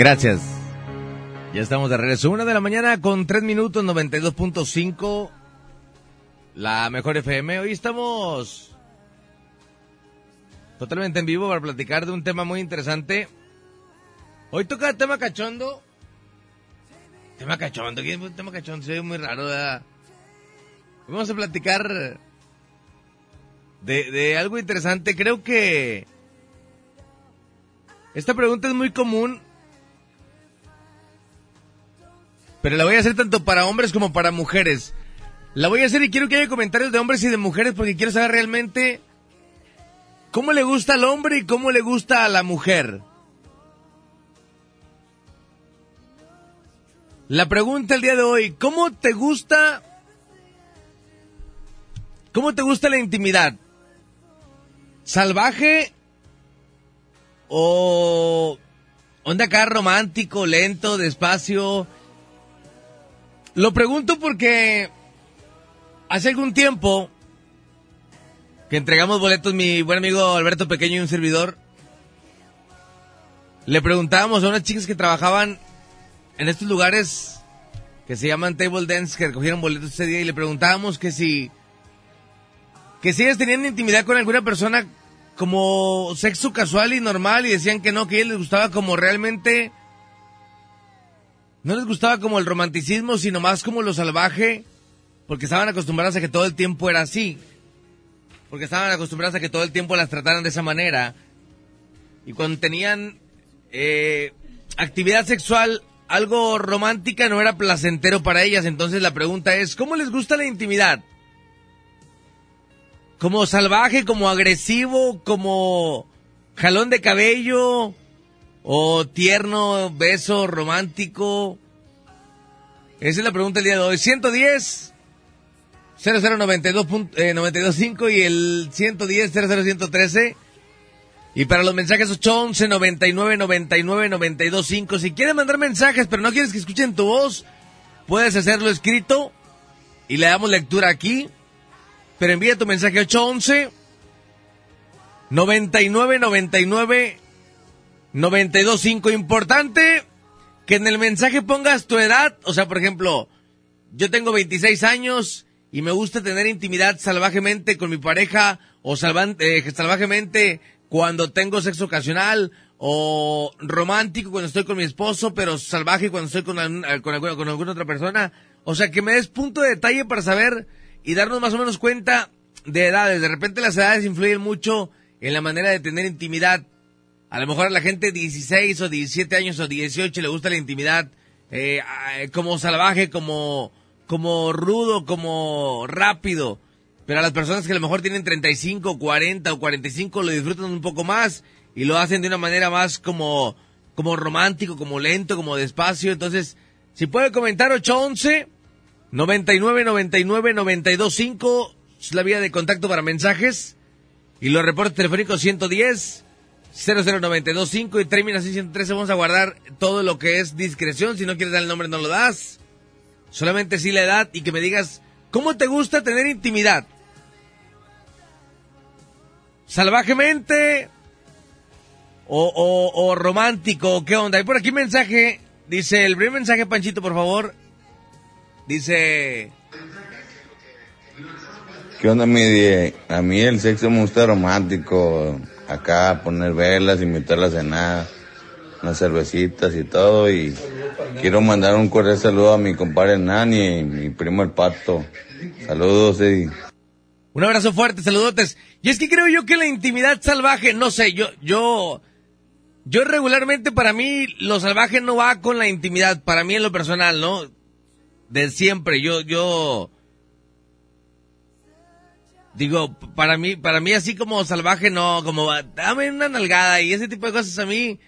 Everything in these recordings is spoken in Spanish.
Gracias. Ya estamos de regreso. Una de la mañana con tres minutos, 92.5. La mejor FM. Hoy estamos totalmente en vivo para platicar de un tema muy interesante. Hoy toca tema cachondo. Tema cachondo, ¿qué es tema cachondo? Se ve muy raro, Vamos a platicar de, de algo interesante. Creo que esta pregunta es muy común pero la voy a hacer tanto para hombres como para mujeres. La voy a hacer y quiero que haya comentarios de hombres y de mujeres porque quiero saber realmente cómo le gusta al hombre y cómo le gusta a la mujer. La pregunta el día de hoy, ¿cómo te gusta cómo te gusta la intimidad? ¿Salvaje o onda acá romántico, lento, despacio? Lo pregunto porque hace algún tiempo que entregamos boletos mi buen amigo Alberto Pequeño y un servidor, le preguntábamos a unas chicas que trabajaban en estos lugares que se llaman table dance, que recogieron boletos ese día y le preguntábamos que si que si ellas tenían intimidad con alguna persona como sexo casual y normal y decían que no, que a les gustaba como realmente no les gustaba como el romanticismo, sino más como lo salvaje, porque estaban acostumbradas a que todo el tiempo era así. Porque estaban acostumbradas a que todo el tiempo las trataran de esa manera. Y cuando tenían eh, actividad sexual, algo romántica no era placentero para ellas. Entonces la pregunta es, ¿cómo les gusta la intimidad? ¿Como salvaje, como agresivo, como jalón de cabello? O tierno, beso, romántico? Esa es la pregunta del día de hoy. 110 0092 eh, 925 y el 110 00113. Y para los mensajes 811 99 99 925. Si quieres mandar mensajes pero no quieres que escuchen tu voz, puedes hacerlo escrito y le damos lectura aquí. Pero envía tu mensaje 811 99 99 925. Importante que en el mensaje pongas tu edad. O sea, por ejemplo, yo tengo 26 años y me gusta tener intimidad salvajemente con mi pareja o eh, salvajemente cuando tengo sexo ocasional o romántico cuando estoy con mi esposo, pero salvaje cuando estoy con, con alguna otra persona. O sea, que me des punto de detalle para saber y darnos más o menos cuenta de edades. De repente las edades influyen mucho en la manera de tener intimidad. A lo mejor a la gente de 16 o 17 años o 18 le gusta la intimidad eh, como salvaje, como, como rudo, como rápido. Pero a las personas que a lo mejor tienen 35, 40 o 45 lo disfrutan un poco más y lo hacen de una manera más como, como romántico, como lento, como despacio. Entonces, si puede comentar 811 99 99 925 es la vía de contacto para mensajes y los reportes telefónicos 110 00925 y termina así 113. Vamos a guardar todo lo que es discreción. Si no quieres dar el nombre, no lo das. Solamente sí la edad y que me digas cómo te gusta tener intimidad. Salvajemente, o, o, o romántico? ¿Qué onda? Hay por aquí mensaje, dice, el primer mensaje, Panchito, por favor. Dice, ¿Qué onda, mi die? A mí el sexo me gusta romántico. Acá poner velas, invitarla a cenar, unas cervecitas y todo. Y quiero mandar un cordial saludo a mi compadre Nani y mi primo el Pato. Saludos, Eddie. un abrazo fuerte, saludotes. Y es que creo yo que la intimidad salvaje, no sé, yo, yo, yo regularmente para mí lo salvaje no va con la intimidad, para mí en lo personal, ¿no? De siempre, yo, yo, digo, para mí, para mí así como salvaje no, como dame una nalgada y ese tipo de cosas a mí,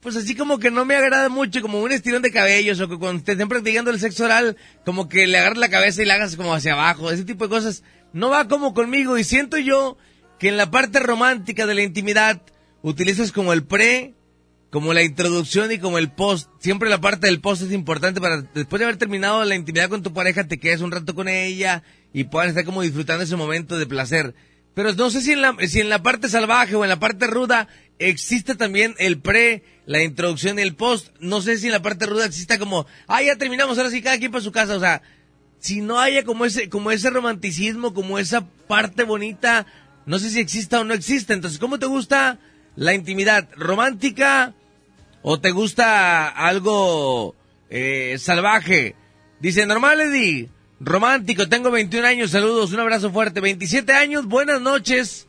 pues así como que no me agrada mucho, como un estirón de cabellos o que cuando te estén practicando el sexo oral, como que le agarras la cabeza y la hagas como hacia abajo, ese tipo de cosas. No va como conmigo y siento yo que en la parte romántica de la intimidad utilizas como el pre, como la introducción y como el post. Siempre la parte del post es importante para después de haber terminado la intimidad con tu pareja te quedes un rato con ella y puedan estar como disfrutando ese momento de placer. Pero no sé si en la, si en la parte salvaje o en la parte ruda existe también el pre, la introducción y el post. No sé si en la parte ruda exista como, ah, ya terminamos, ahora sí cada quien para su casa. O sea, si no haya como ese, como ese romanticismo, como esa parte bonita, no sé si exista o no existe. Entonces, ¿cómo te gusta la intimidad? ¿Romántica o te gusta algo eh, salvaje? Dice, normal, Eddie. Romántico, tengo 21 años, saludos, un abrazo fuerte. 27 años, buenas noches.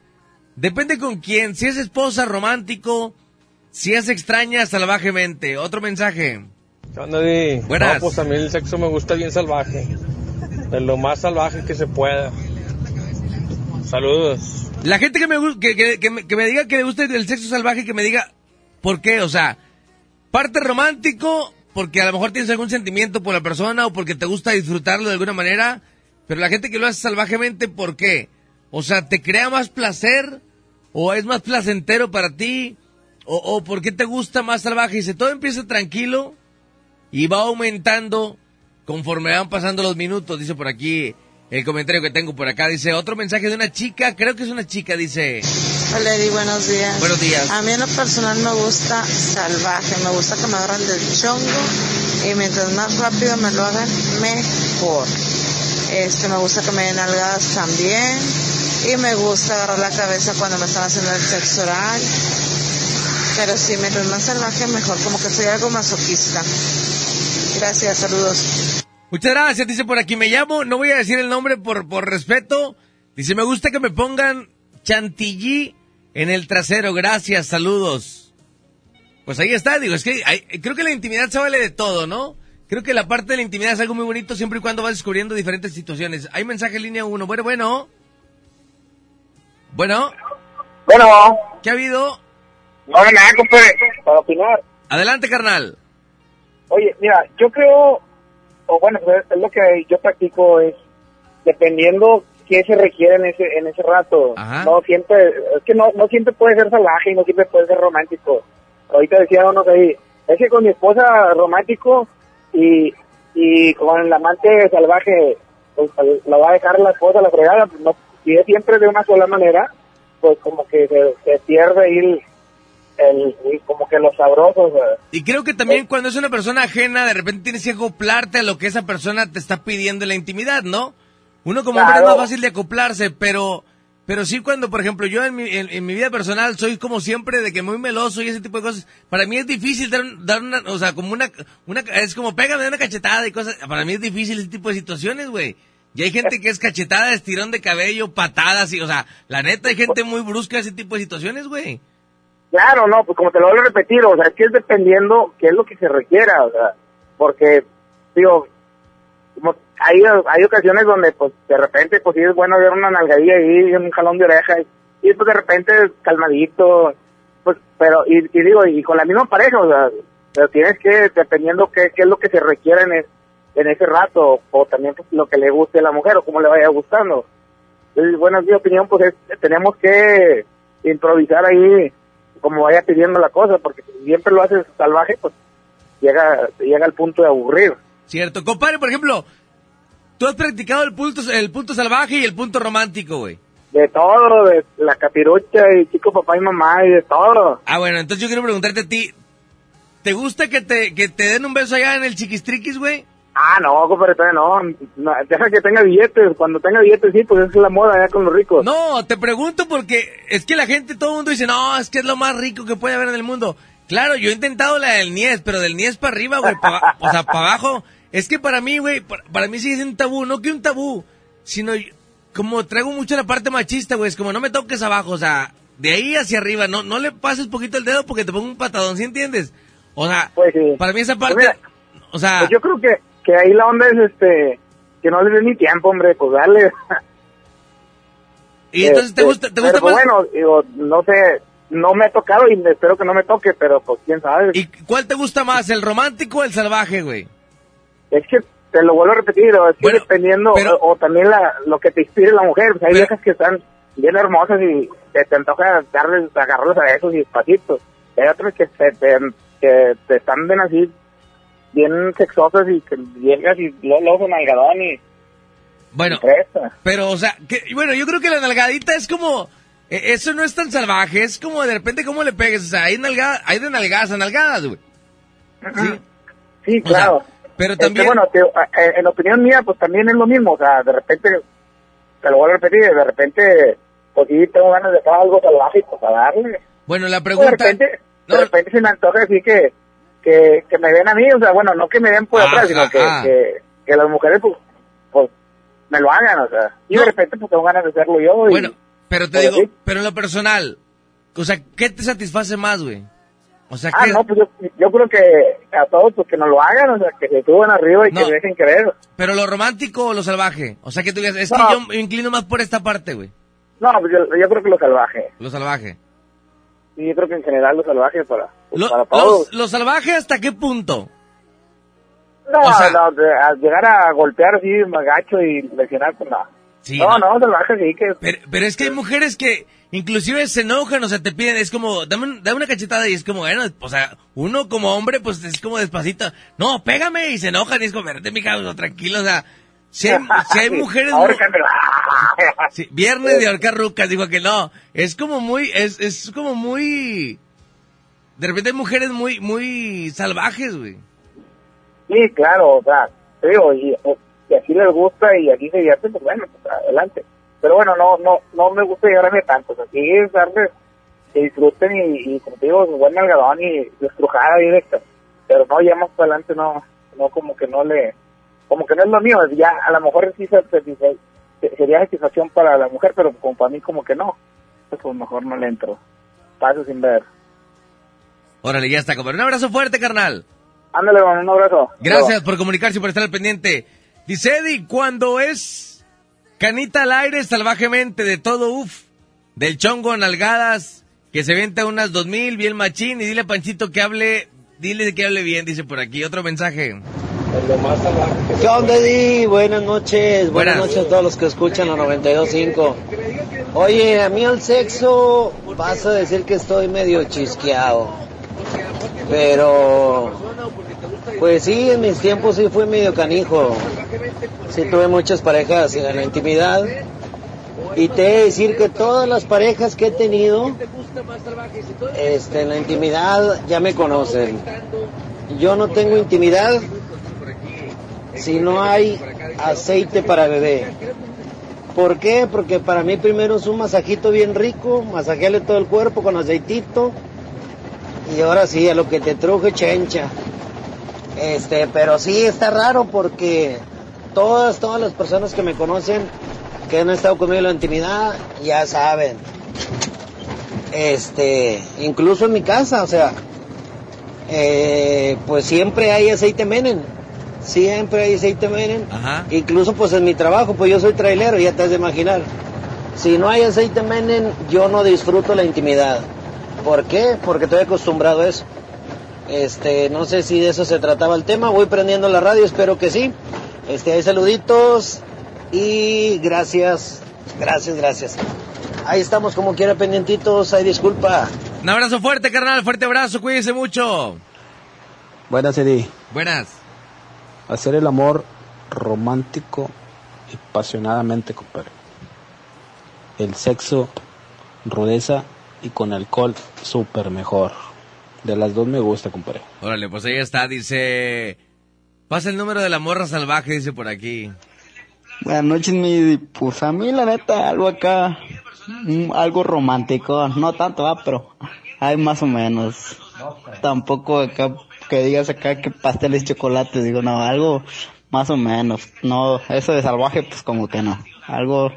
Depende con quién, si es esposa, romántico, si es extraña, salvajemente. Otro mensaje. ¿Qué onda, Di? Buenas. No, pues a mí el sexo me gusta bien salvaje. De lo más salvaje que se pueda. Saludos. La gente que me, que, que- que me, me diga que le gusta el sexo salvaje, que me diga por qué, o sea, parte romántico, porque a lo mejor tienes algún sentimiento por la persona o porque te gusta disfrutarlo de alguna manera, pero la gente que lo hace salvajemente, ¿por qué? O sea, ¿te crea más placer o es más placentero para ti? ¿O, o por qué te gusta más salvaje? Dice, todo empieza tranquilo y va aumentando conforme van pasando los minutos, dice por aquí el comentario que tengo por acá. Dice, otro mensaje de una chica, creo que es una chica, dice, Eddie, buenos días. Buenos días. A mí en lo personal me gusta salvaje, me gusta que me agarran del chongo y mientras más rápido me lo hagan, mejor. Este, me gusta que me den algas también y me gusta agarrar la cabeza cuando me están haciendo el sexo oral. Pero sí, mientras más salvaje, mejor, como que soy algo masoquista. Gracias, saludos. Muchas gracias, dice por aquí, me llamo, no voy a decir el nombre por, por respeto. Dice, me gusta que me pongan chantilly en el trasero, gracias, saludos. Pues ahí está, digo, es que hay- creo que la intimidad se vale de todo, ¿no? Creo que la parte de la intimidad es algo muy bonito siempre y cuando vas descubriendo diferentes situaciones. Hay mensaje en línea uno, bueno, bueno. Bueno, Bueno, ¿qué ha habido? no nada, compadre, para opinar. Adelante, carnal. Oye, mira, yo creo, o bueno, pues, es lo que yo practico, es dependiendo qué se requiere en ese en ese rato. Ajá. No siempre, es que no, no siempre puede ser salvaje y no siempre puede ser romántico. Ahorita decía uno que ahí, es que con mi esposa romántico y, y con el amante salvaje, pues la va a dejar la esposa la fregada, pues, no, si es siempre de una sola manera, pues como que se, se pierde ahí el, el, el- como que los sabrosos. ¿verdad? Y creo que también cuando es una persona ajena, de repente tienes que acoplarte a lo que esa persona te está pidiendo en la intimidad, ¿no? Uno como hombre es Claro. más fácil de acoplarse, pero pero sí cuando, por ejemplo, yo en mi, en, en mi vida personal soy como siempre de que muy meloso y ese tipo de cosas. Para mí es difícil dar, dar una, o sea, como una, una, es como pégame una cachetada y cosas. Para mí es difícil ese tipo de situaciones, güey. Y hay gente que es cachetada, estirón de cabello, patadas y, o sea, la neta hay gente muy brusca en ese tipo de situaciones, güey. Claro, no, pues como te lo vuelvo a repetir, o sea, es que es dependiendo qué es lo que se requiera, o sea, porque, digo, como hay, hay ocasiones donde, pues, de repente, pues sí es bueno ver una nalgadilla ahí, un jalón de oreja, y, y, pues de repente calmadito, pues, pero, y, digo, y con la misma pareja, o sea, pero tienes que, dependiendo qué, qué es lo que se requiere en, en ese rato, o también pues, lo que le guste a la mujer, o cómo le vaya gustando. Entonces, bueno, en mi opinión, pues es- tenemos que improvisar ahí como vaya pidiendo la cosa, porque si siempre lo haces salvaje, pues llega, llega al punto de aburrir. Cierto. Compadre, por ejemplo, tú has practicado el punto, el punto salvaje y el punto romántico, güey. De todo, de la capirucha y chico papá y mamá y de todo. Ah, bueno, entonces yo quiero preguntarte a ti, ¿te gusta que te, que te den un beso allá en el chiquistriquis, güey? Ah, no, compadre, todavía no. No, Deja que tenga billetes. Cuando tenga billetes, sí, pues es la moda ya con los ricos. No, te pregunto porque es que la gente, todo el mundo dice, no, es que es lo más rico que puede haber en el mundo. Claro, yo he intentado la del Nies, pero del Nies para arriba, güey, pa- o sea, para abajo. Es que para mí, güey, para, para mí sigue siendo un tabú, no que un tabú, sino como traigo mucho la parte machista, güey, es como no me toques abajo, o sea, de ahí hacia arriba, no no le pases poquito el dedo porque te pongo un patadón, ¿sí entiendes? O sea, Pues sí. para mí esa parte, Pues mira, o sea, Pues yo creo que, que ahí la onda es este que no le dé ni tiempo, hombre, pues dale. y entonces te Este, gusta, te gusta pero, pues, más, bueno, digo, no sé, no me ha tocado y espero que no me toque, pero pues quién sabe. ¿y cuál te gusta más, el romántico o el salvaje, güey? Es que te lo vuelvo a repetir, o es que dependiendo, pero- o, o también la, lo que te inspire la mujer, pues hay Pero- viejas que están bien hermosas y te, te antoja darles, agarrarlos a besos y despacito. Hay otras que te, te, que te están bien así, bien sexosas y que llegas y luego, luego y, Bueno. Pero, o sea, que, bueno, yo creo que la nalgadita es como... eh, Eso no es tan salvaje, es como de repente cómo le pegues. O sea, hay, nalga, hay de nalgadas a nalgadas, güey. Sí. Sí, O sea, pero Este, también... bueno, te- eh, en opinión mía, pues también es lo mismo. O sea, de repente, te lo vuelvo a repetir, de repente, pues sí, tengo ganas de hacer algo salvaje, pues a darle. bueno, la de pregunta... repente, No. de repente se me antoja así que, que, que me den a mí, o sea, bueno, no que me den por atrás, sino que, que, que las mujeres, pues, pues, me lo hagan, o sea. Y No. de repente, pues tengo ganas de hacerlo yo. Y, Bueno, pero te Pues digo, pero en lo personal, o sea, ¿qué te satisface más, güey? O sea, Ah, ¿qué? no, pues yo, yo creo que a todos, pues que nos lo hagan, o sea, que se suban arriba y No. que dejen creer. Pero lo romántico o lo salvaje. O sea, que tú digas, es No. que yo me inclino más por esta parte, güey. No, pues yo, yo creo que lo salvaje. Lo salvaje. Y yo creo que en general lo salvaje para, pues, Lo, para todos. los- lo salvaje hasta qué punto? No, o sea- no, de- a llegar a golpear así, magacho y lesionar, pues no. Sí, no, no, salvaje sí que... Pero, pero es que hay mujeres que inclusive se enojan, o sea, te piden, es como, dame, dame una cachetada y es como, bueno, o sea, uno como hombre, pues es como despacito, no, pégame y se enojan y es como, verte, mija, no, tranquilo, o sea, si hay, si hay mujeres... Sí, viernes de ahorcar rucas, digo que no, es como muy, es, es como muy... De repente hay mujeres muy, muy salvajes, güey. Sí, claro, o sea, digo, y, y así les gusta y aquí se divierte, pues bueno, pues adelante. Pero bueno, no, no, no me gusta llegarme tanto, o sea, sí es darles que disfruten y, y como te digo, buen algodón y estrujada directa. Pero no, ya más para adelante no, no como que no le, como que no es lo mío, ya a lo mejor sí se, se- se- sería satisfacción para la mujer, pero como para mí como que no, pues, pues mejor no le entro. Paso sin ver. Órale, ya está, compadre. Un abrazo fuerte, carnal. Ándale, man, un abrazo. Gracias por comunicarse y por estar al pendiente. Dice Eddie, cuando es canita al aire salvajemente de todo, uff, del chongo a nalgadas, que se venta unas dos mil, bien machín, y dile a Panchito que hable, dile que hable bien, dice por aquí. Otro mensaje. ¿Qué onda, Eddie? Buenas noches. Buenas, Buenas. noches a todos los que escuchan la 92.5. Oye, a mí al sexo vas a decir que estoy medio chisqueado. Pero, pues sí, en mis tiempos sí fue medio canijo. Sí tuve muchas parejas en la intimidad. Y te he de decir que todas las parejas que he tenido este, en la intimidad ya me conocen. Yo no tengo intimidad si no hay aceite para bebé. ¿Por qué? Porque para mí primero es un masajito bien rico, masajearle todo el cuerpo con aceitito y ahora sí, a lo que te truje chencha. Este, pero sí está raro porque todas, todas las personas que me conocen, que han estado conmigo en la intimidad, ya saben. Este, incluso en mi casa, o sea, eh, pues siempre hay aceite menen. Siempre hay aceite menen. Ajá. Incluso pues en mi trabajo, pues yo soy trailero, ya te has de imaginar. Si no hay aceite menen, yo no disfruto la intimidad. ¿Por qué? Porque estoy acostumbrado a eso. Este, no sé si de eso se trataba el tema. Voy prendiendo la radio, espero que sí. Este, hay saluditos y gracias, gracias, gracias. Ahí estamos como quiera pendientitos, hay disculpa. Un abrazo fuerte, carnal, fuerte abrazo, cuídese mucho. Buenas, Eddie. Buenas. Hacer el amor romántico y apasionadamente, compadre. el sexo, rudeza y con alcohol, súper mejor. De las dos me gusta, compadre. Órale, pues ahí está, dice... Pasa el número de la morra salvaje, dice por aquí. Buenas noches, mi. Pues a mí, la neta, algo acá. mm, algo romántico. No tanto, ah, pero hay más o menos. Tampoco acá que digas acá que pasteles y chocolates. Digo, no, algo más o menos. No, eso de salvaje, pues como que no. Algo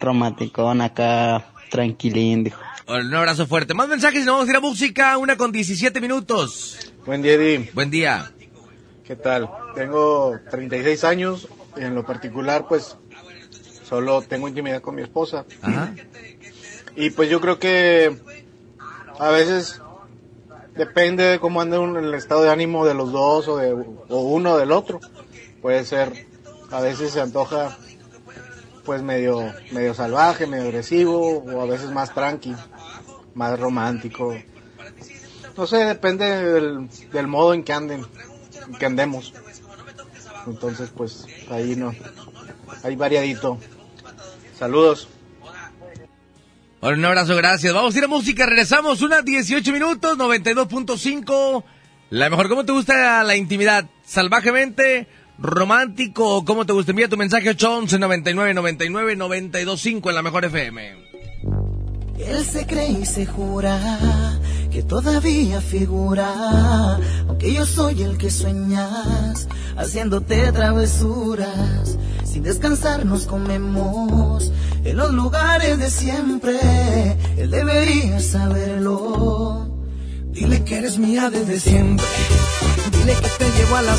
romántico, acá, tranquilín, dijo. Un abrazo fuerte. Más mensajes y nos vamos a ir a música. Una con 17 minutos. Buen día, Eddie. Buen día. ¿Qué tal? Tengo 36 años. En lo particular, pues, solo tengo intimidad con mi esposa. Ajá. Y pues yo creo que a veces depende de cómo ande un- el estado de ánimo de los dos o de o uno del otro. Puede ser, a veces se antoja pues medio, medio salvaje, medio agresivo o a veces más tranqui, más romántico. No sé, depende del, del modo en que anden, en que andemos. Entonces pues ahí no, ahí variadito. Saludos. Órale, Un abrazo, gracias. Vamos a ir a música, regresamos. Unas 18 minutos, 92.5. La mejor, ¿cómo te gusta la intimidad? ¿Salvajemente? ¿Romántico? ¿Cómo te gusta? Envía tu mensaje 811 99 99 925 en la mejor FM. Él se cree y se jura que todavía figura, aunque yo soy el que sueñas, haciéndote travesuras. Sin descansar nos comemos en los lugares de siempre. Él debería saberlo. Dile que eres mía desde siempre. Dile que te llevo a las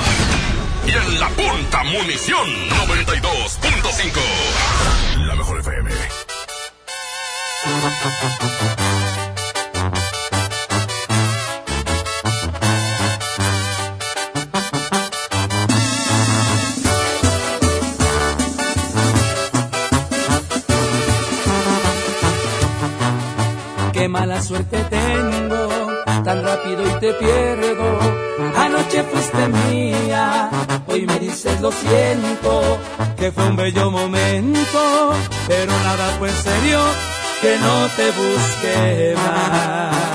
Y en la punta munición 92.5. La mejor FM. Qué mala suerte tengo tan rápido y te pierdo. Anoche fuiste mía, hoy me dices lo siento, que fue un bello momento, pero nada fue serio, que no te busque más.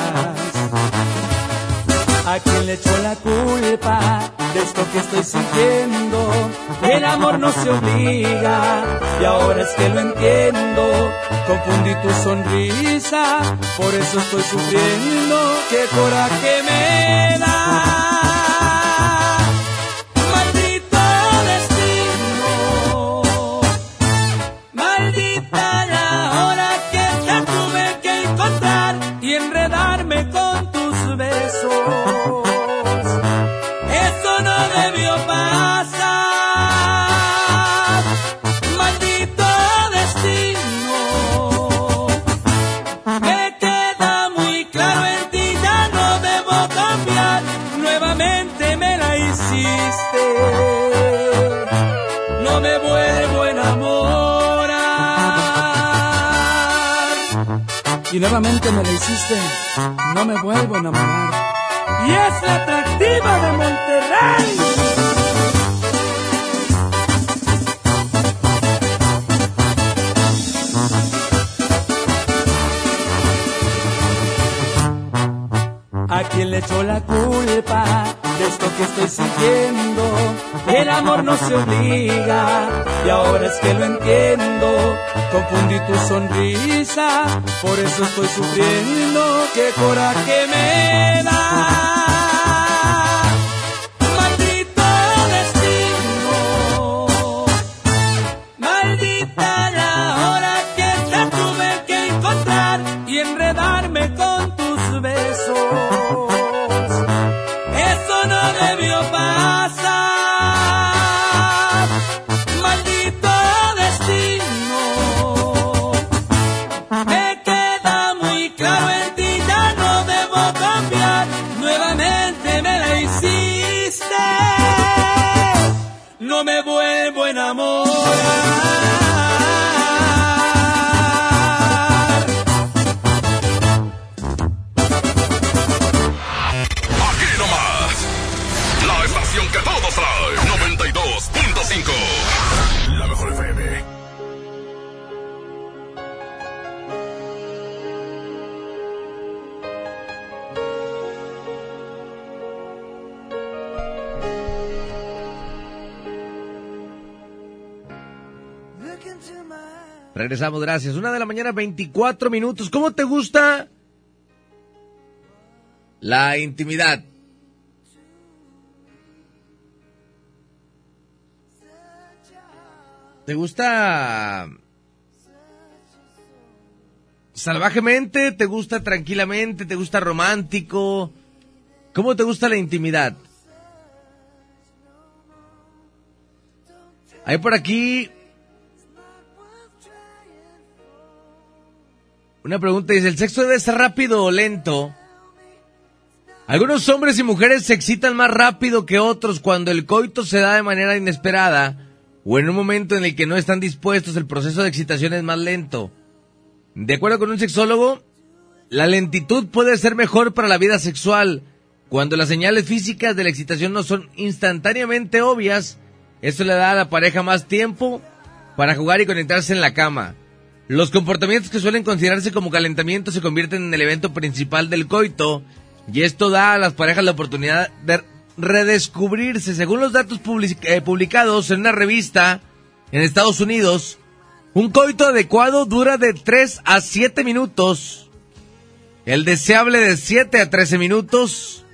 ¿A quién le echó la culpa de esto que estoy sintiendo? El amor no se obliga y ahora es que lo entiendo. Confundí tu sonrisa, por eso estoy sufriendo. ¡Qué coraje me da! Nuevamente me la hiciste, no me vuelvo a enamorar. Y es la atractiva de Monterrey. ¿A quién le echó la culpa de esto que estoy sintiendo? El amor no se obliga y ahora es que lo entiendo. Confundí tu sonrisa, por eso estoy sufriendo. ¡Qué coraje me da! Gracias. Una de la mañana, 24 minutos. ¿Cómo te gusta la intimidad? ¿Te gusta salvajemente? ¿Te gusta tranquilamente? ¿Te gusta romántico? ¿Cómo te gusta la intimidad? Hay por aquí una pregunta, dice, ¿el sexo debe ser rápido o lento? Algunos hombres y mujeres se excitan más rápido que otros cuando el coito se da de manera inesperada o en un momento en el que no están dispuestos, el proceso de excitación es más lento. De acuerdo con un sexólogo, la lentitud puede ser mejor para la vida sexual cuando las señales físicas de la excitación no son instantáneamente obvias. Esto le da a la pareja más tiempo para jugar y conectarse en la cama. Los comportamientos que suelen considerarse como calentamiento se convierten en el evento principal del coito y esto da a las parejas la oportunidad de redescubrirse. Según los datos eh, publicados en una revista en Estados Unidos, un coito adecuado dura de 3 a 7 minutos, el deseable de 7 a 13 minutos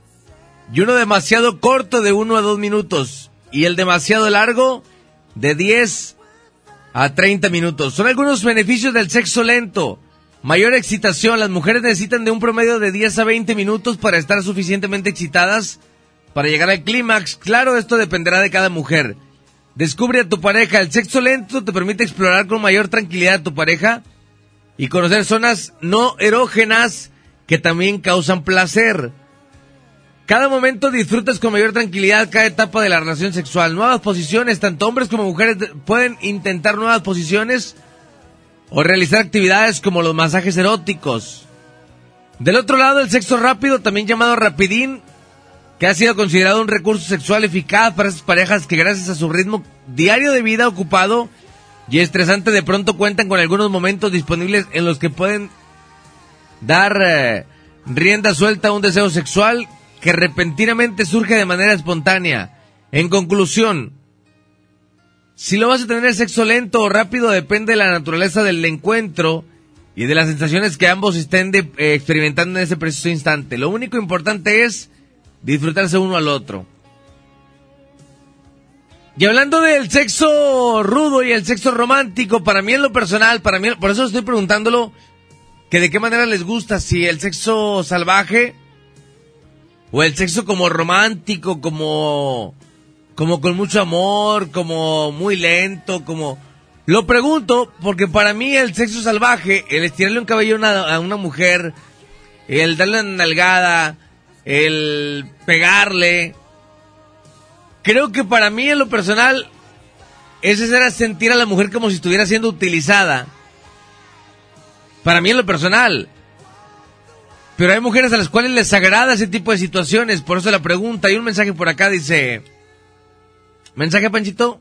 y uno demasiado corto de 1 a 2 minutos y el demasiado largo de 10 a 30 minutos. Son algunos beneficios del sexo lento. Mayor excitación. Las mujeres necesitan de un promedio de 10 a 20 minutos para estar suficientemente excitadas para llegar al clímax. Claro, esto dependerá de cada mujer. Descubre a tu pareja. El sexo lento te permite explorar con mayor tranquilidad a tu pareja y conocer zonas no erógenas que también causan placer. Cada momento disfrutas con mayor tranquilidad cada etapa de la relación sexual. Nuevas posiciones, tanto hombres como mujeres de- pueden intentar nuevas posiciones o realizar actividades como los masajes eróticos. Del otro lado, el sexo rápido, también llamado rapidín, que ha sido considerado un recurso sexual eficaz para esas parejas que gracias a su ritmo diario de vida ocupado y estresante de pronto cuentan con algunos momentos disponibles en los que pueden dar eh, rienda suelta a un deseo sexual que repentinamente surge de manera espontánea. En conclusión, si lo vas a tener sexo lento o rápido depende de la naturaleza del encuentro y de las sensaciones que ambos estén de- eh, experimentando en ese preciso instante. Lo único importante es disfrutarse uno al otro. Y hablando del sexo rudo y el sexo romántico, para mí en lo personal, para mí, por eso estoy preguntándolo, que de qué manera les gusta, si el sexo salvaje o el sexo como romántico, como, como con mucho amor, como muy lento, como... Lo pregunto porque para mí el sexo salvaje, el estirarle un cabello a una, mujer, el darle una nalgada, el pegarle, creo que para mí en lo personal, ese era sentir a la mujer como si estuviera siendo utilizada. Para mí en lo personal. Pero hay mujeres a las cuales les agrada ese tipo de situaciones, por eso la pregunta. Hay un mensaje por acá, dice... ¿Mensaje, Panchito?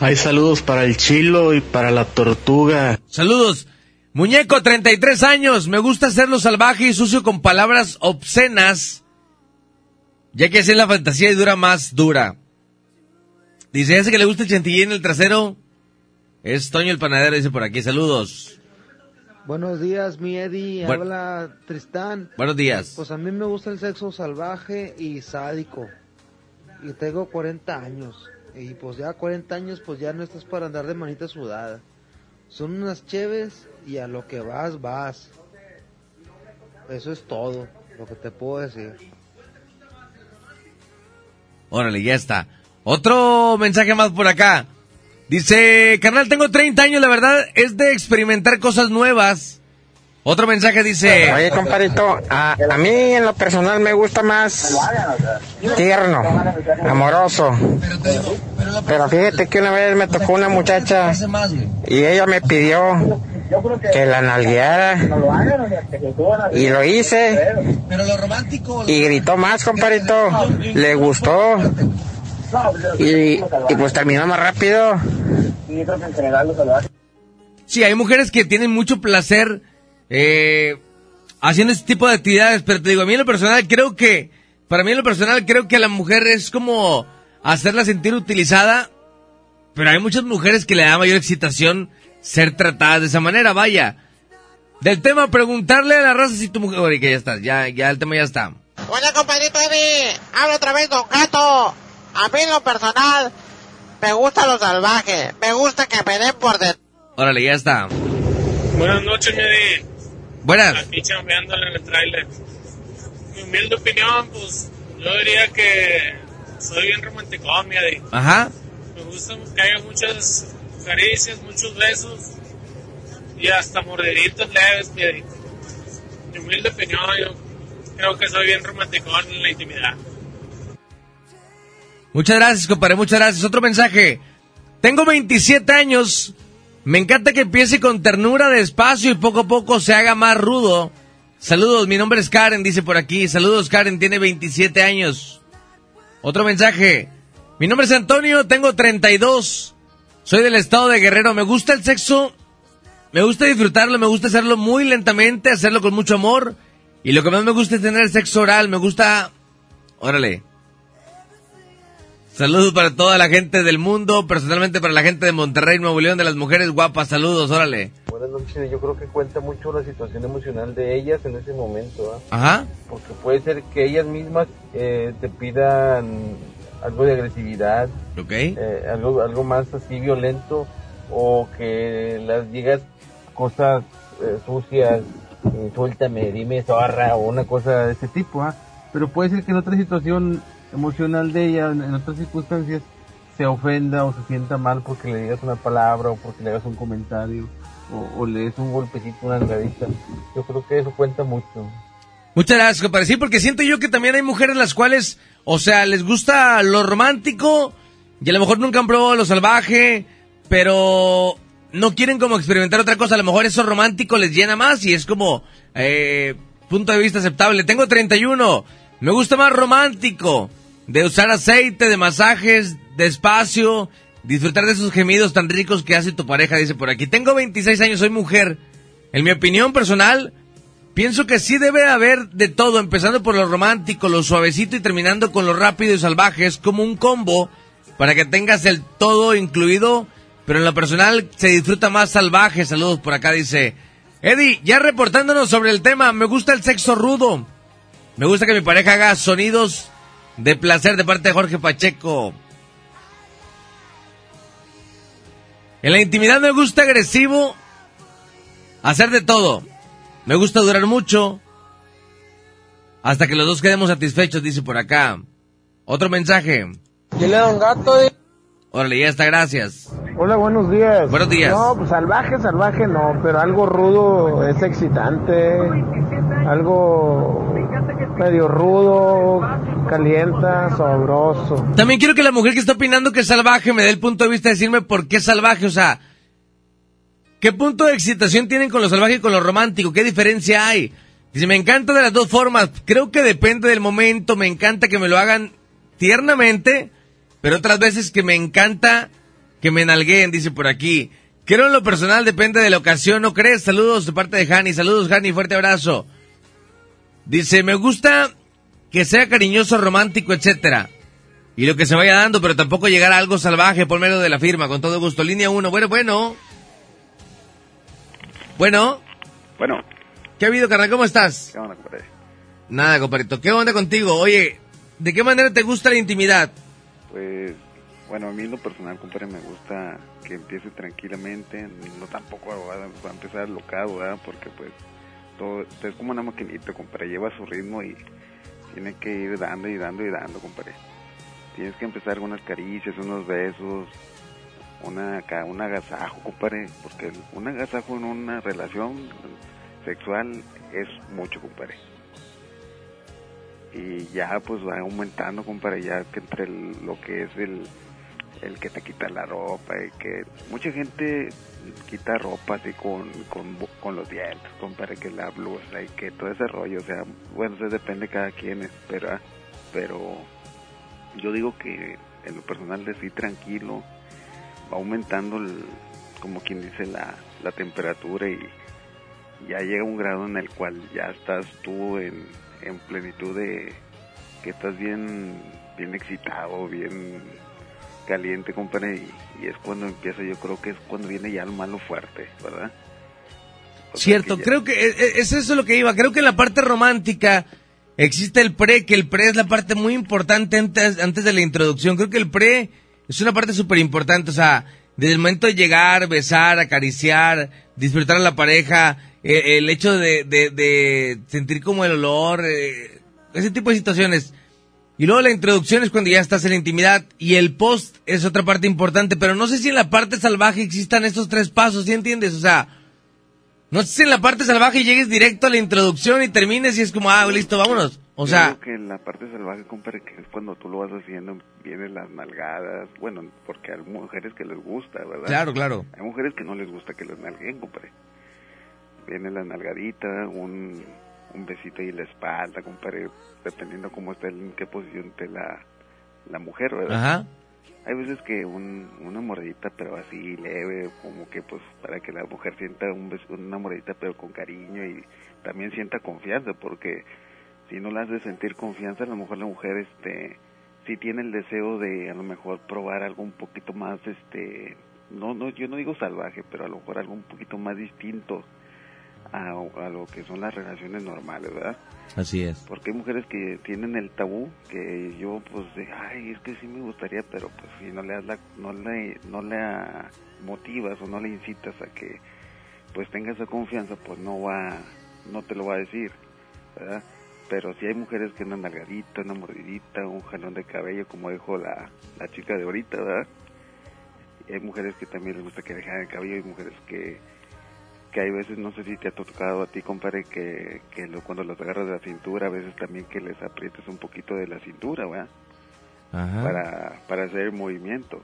Hay saludos para el chilo y para la tortuga. Saludos. Muñeco, 33 años. Me gusta hacerlo salvaje y sucio con palabras obscenas. Ya que así es la fantasía y dura más dura. Dice, ese que le gusta el chantilly en el trasero. Es Toño el panadero, dice por aquí. Saludos. Buenos días, mi Eddie. Buen- Habla Tristán. Buenos días. Pues a mí me gusta el sexo salvaje y sádico. Y tengo 40 años. Y pues ya 40 años, pues ya no estás para andar de manita sudada. Son unas cheves y a lo que vas, vas. Eso es todo lo que te puedo decir. Órale, ya está. Otro mensaje más por acá. Dice, carnal, tengo 30 años, la verdad es de experimentar cosas nuevas. Otro mensaje dice... Oye, compadrito, a, a mí en lo personal me gusta más tierno, amoroso. Pero fíjate que una vez me tocó una muchacha y ella me pidió que la nalgueara y lo hice y gritó más, compadrito. Le gustó y, y pues terminó más rápido. Sí, hay mujeres que tienen mucho placer eh, haciendo este tipo de actividades, pero te digo, a mí en lo personal creo que, para mí en lo personal creo que a la mujer es como hacerla sentir utilizada, pero hay muchas mujeres que le da mayor excitación ser tratadas de esa manera, vaya. Del tema, preguntarle a la raza si tu mujer... Oye, que ya está, ya, ya el tema ya está. Hola, compadrito Eddie. Habla otra vez Don Gato. A mí lo personal me gusta lo salvaje. Me gusta que me den por detrás. Órale, ya está. Buenas noches, mi Eddie. Buenas. Aquí chambeándole en el tráiler. Mi humilde opinión, pues, yo diría que soy bien romanticón, mi Eddie. Ajá. Me gusta que haya muchas caricias, muchos besos y hasta mordiditos leves, mi Eddie. Mi humilde opinión, yo creo que soy bien romanticón en la intimidad. Muchas gracias, compadre, muchas gracias. Otro mensaje. Tengo 27 años. Me encanta que empiece con ternura, despacio y poco a poco se haga más rudo. Saludos, mi nombre es Karen, dice por aquí. Saludos, Karen, tiene 27 años. Otro mensaje. Mi nombre es Antonio, tengo 32. Soy del estado de Guerrero. Me gusta el sexo. Me gusta disfrutarlo, me gusta hacerlo muy lentamente, hacerlo con mucho amor. Y lo que más me gusta es tener sexo oral. Me gusta... Órale. Saludos para toda la gente del mundo, personalmente para la gente de Monterrey, Nuevo León, de las mujeres guapas. Saludos, órale. Buenas noches, yo creo que cuenta mucho la situación emocional de ellas en ese momento, ¿ah? Ajá. porque puede ser que ellas mismas eh, te pidan algo de agresividad, Ok. eh, algo, algo más así violento, o que las digas cosas eh, sucias, eh, suéltame, dime zorra, o una cosa de ese tipo, ¿ah? pero puede ser que en otra situación emocional de ella, en otras circunstancias, se ofenda o se sienta mal porque le digas una palabra o porque le hagas un comentario o, le des un golpecito, una nalgadita. Yo creo que eso cuenta mucho. Muchas gracias, compadre. Sí, porque siento yo que también hay mujeres las cuales, o sea, les gusta lo romántico y a lo mejor nunca han probado lo salvaje, pero no quieren como experimentar otra cosa. A lo mejor eso romántico les llena más y es como eh, punto de vista aceptable. Tengo 31. Me gusta más romántico. De usar aceite, de masajes, despacio, disfrutar de esos gemidos tan ricos que hace tu pareja, dice por aquí. Tengo 26 años, soy mujer. En mi opinión personal, pienso que sí debe haber de todo, empezando por lo romántico, lo suavecito y terminando con lo rápido y salvaje. Es como un combo para que tengas el todo incluido, pero en lo personal se disfruta más salvaje. Saludos por acá, dice Eddie, ya reportándonos sobre el tema, me gusta el sexo rudo. Me gusta que mi pareja haga sonidos de placer de parte de Jorge Pacheco. En la intimidad me gusta agresivo, hacer de todo. Me gusta durar mucho, hasta que los dos quedemos satisfechos, dice por acá. Otro mensaje. Órale, ya está, gracias. Hola, buenos días. Buenos días. No, pues salvaje, salvaje no, pero algo rudo es excitante. Algo medio rudo, calienta, sabroso. También quiero que la mujer que está opinando que es salvaje me dé el punto de vista de decirme por qué es salvaje, o sea, ¿qué punto de excitación tienen con lo salvaje y con lo romántico? ¿Qué diferencia hay? Dice, me encanta de las dos formas, creo que depende del momento, me encanta que me lo hagan tiernamente, pero otras veces que me encanta que me nalgueen, dice por aquí. Creo en lo personal depende de la ocasión, ¿no crees? Saludos de parte de Hani, saludos Hani, fuerte abrazo. Dice, me gusta que sea cariñoso, romántico, etcétera. Y lo que se vaya dando, pero tampoco llegar a algo salvaje por medio de la firma, con todo gusto. Línea 1, bueno, bueno. Bueno. Bueno. ¿Qué ha habido, carnal? ¿Cómo estás? ¿Qué onda, compadre? Nada, compadrito. ¿Qué onda contigo? Oye, ¿de qué manera te gusta la intimidad? Pues, bueno, a mí en lo personal, compadre, me gusta que empiece tranquilamente, no tampoco va a empezar alocado, ¿verdad? Porque pues todo es como una maquinita, compadre, lleva su ritmo y tiene que ir dando y dando y dando, compadre. Tienes que empezar con unas caricias, unos besos, una un agasajo, compadre, porque un agasajo en una relación sexual es mucho, compadre. Y ya pues va aumentando, compadre, ya que entre lo que es el, el que te quita la ropa y que mucha gente quita ropa así con, con, con los dientes, compadre, que la blusa y que todo ese rollo, o sea, bueno, eso depende de cada quien, pero, pero yo digo que en lo personal de sí tranquilo, va aumentando el, como quien dice la, la temperatura y ya llega un grado en el cual ya estás tú en, en plenitud de que estás bien bien excitado bien caliente compadre y, y es cuando empieza yo creo que es cuando viene ya el malo fuerte verdad O Cierto, que ya- creo que e- e- es eso lo que iba. Creo que en la parte romántica existe el pre, que el pre es la parte muy importante antes, antes de la introducción. Creo que el pre es una parte súper importante. O sea, desde el momento de llegar, besar, acariciar, disfrutar a la pareja, eh, el hecho de, de- de sentir como el olor, eh, ese tipo de situaciones. Y luego la introducción es cuando ya estás en la intimidad y el post es otra parte importante, pero no sé si en la parte salvaje existan estos tres pasos, ¿sí entiendes? O sea, no sé si en la parte salvaje llegues directo a la introducción y termines y es como, ah, listo, vámonos. O Yo sea, digo que en la parte salvaje, compadre, que es cuando tú lo vas haciendo, vienen las nalgadas, bueno, porque hay mujeres que les gusta, ¿verdad? Claro, claro. Hay mujeres que no les gusta que les nalguen, compadre. Viene la nalgadita, un, un besito en la espalda, compadre, dependiendo cómo está, en qué posición esté la, la mujer, ¿verdad? Ajá. Hay veces que un, una mordidita, pero así leve, como que pues para que la mujer sienta un bes- una mordidita, pero con cariño y también sienta confianza, porque si no la haces sentir confianza, a lo mejor la mujer, este, sí tiene el deseo de a lo mejor probar algo un poquito más, este, no, no, yo no digo salvaje, pero a lo mejor algo un poquito más distinto a, a lo que son las relaciones normales, ¿verdad? así es. Porque hay mujeres que tienen el tabú que yo pues de, ay, es que sí me gustaría, pero pues si no le das la, no le, no le motivas o no le incitas a que pues tenga esa confianza, pues no va, no te lo va a decir, ¿verdad? Pero si hay mujeres que una nalgadita, una mordidita, un jalón de cabello, como dijo la, la chica de ahorita, ¿verdad? Y hay mujeres que también les gusta que dejen el cabello, hay mujeres que que hay veces, no sé si te ha tocado a ti, compadre, que, que lo- cuando los agarras de la cintura, a veces también que les aprietes un poquito de la cintura, ¿verdad? Ajá. Para, para hacer el movimiento.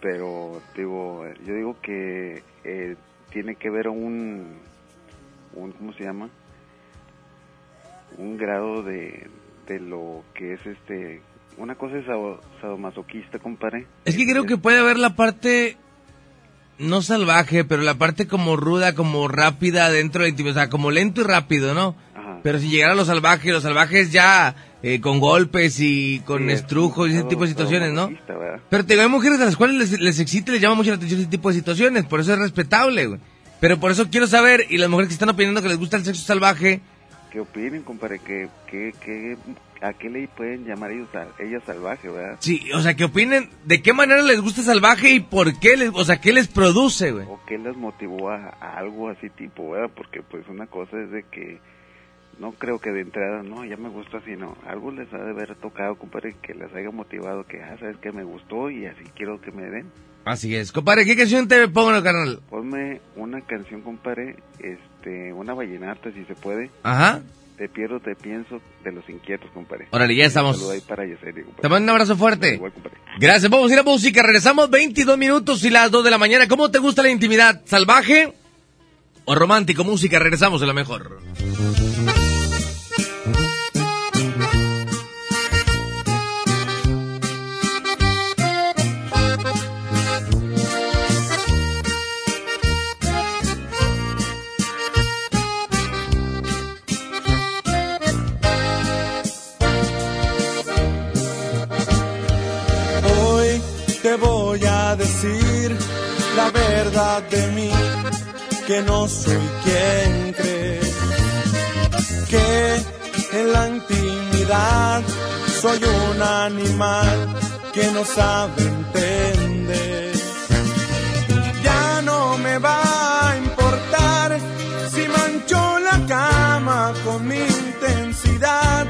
pero digo, yo digo que eh, tiene que ver un, un, ¿cómo se llama? Un grado de, de lo que es este, una cosa es sado- sadomasoquista, compadre. Es que creo que puede haber la parte no salvaje, pero la parte como ruda, como rápida dentro de la intimidad, o sea, como lento y rápido, ¿no? Pero si llegara a lo salvaje, los salvajes ya eh, con golpes y con Sí, es estrujos y ese tipo de situaciones, ¿no? Pero te digo, hay mujeres a las cuales les, les excita y les llama mucho la atención ese tipo de situaciones, por eso es respetable, güey. Pero por eso quiero saber, y las mujeres que están opinando que les gusta el sexo salvaje, ¿Qué opinen, compadre? ¿Qué, qué, qué, ¿A qué le pueden llamar ellos a ella salvaje, verdad? sí, o sea, que opinen de qué manera les gusta salvaje y por qué, les, o sea, qué les produce, güey. ¿O qué les motivó a, a algo así tipo, verdad? Porque pues una cosa es de que no creo que de entrada, no, ya me gustó así, no. Algo les ha de haber tocado, compadre, que les haya motivado que, ah, sabes que me gustó y así quiero que me den. Así es. Compadre, ¿qué canción te pongo en el canal? Ponme una canción, compadre, este, una vallenata si se puede. Ajá. Te pierdo, te pienso de los inquietos, compadre. Órale, ya estamos. Un ahí para Yesenia, compadre. Te mando un abrazo fuerte. Igual, compadre. Gracias, vamos a ir a música. Regresamos 22 minutos y las 2 de la mañana. ¿Cómo te gusta la intimidad? ¿Salvaje o romántico? Música, regresamos a la mejor. Que no soy quien crees, que en la intimidad soy un animal que no sabe entender. Ya no me va a importar si mancho la cama con mi intensidad.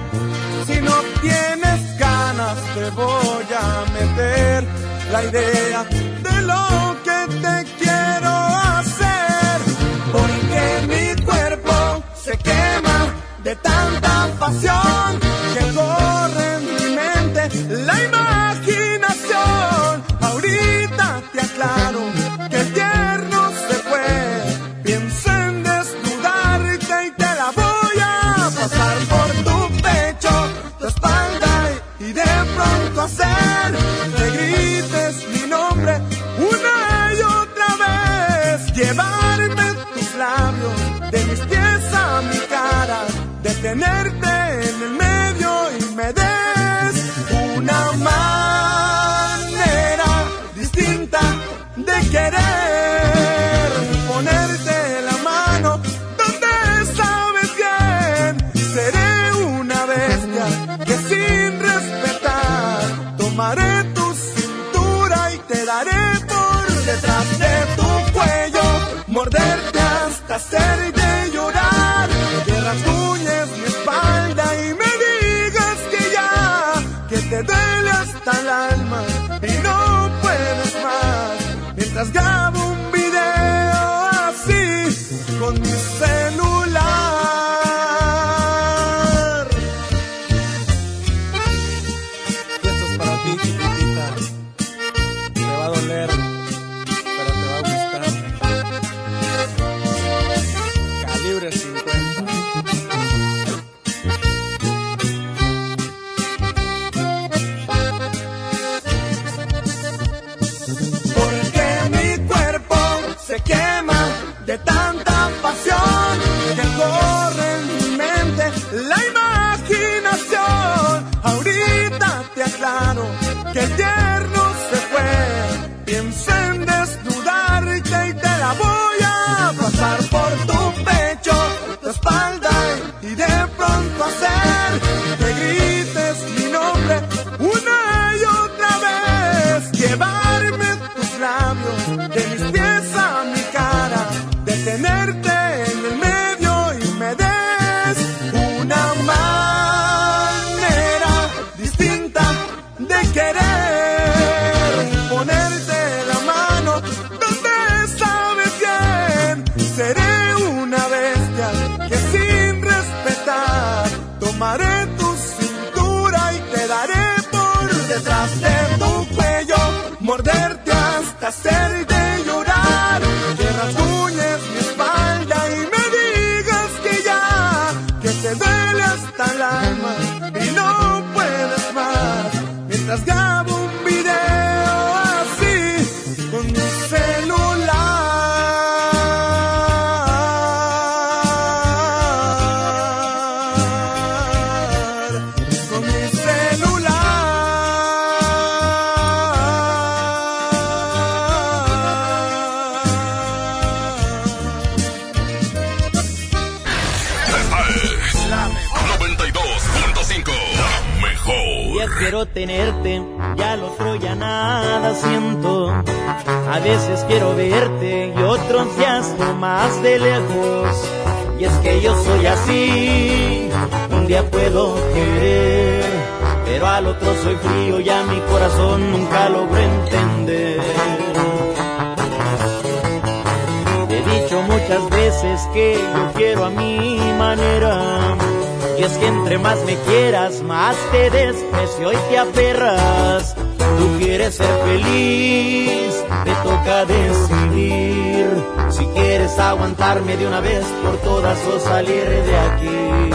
Si no tienes ganas te voy a meter la idea de tanta pasión hasta siento. A veces quiero verte y otros ya estoy más de lejos. Y es que yo soy así, un día puedo querer, pero al otro soy frío y a mi corazón nunca logro entender. Te he dicho muchas veces que yo quiero a mi manera. Y es que entre más me quieras, más te desprecio y te aferras. Tú quieres ser feliz, te toca decidir. Si quieres aguantarme de una vez por todas o salir de aquí.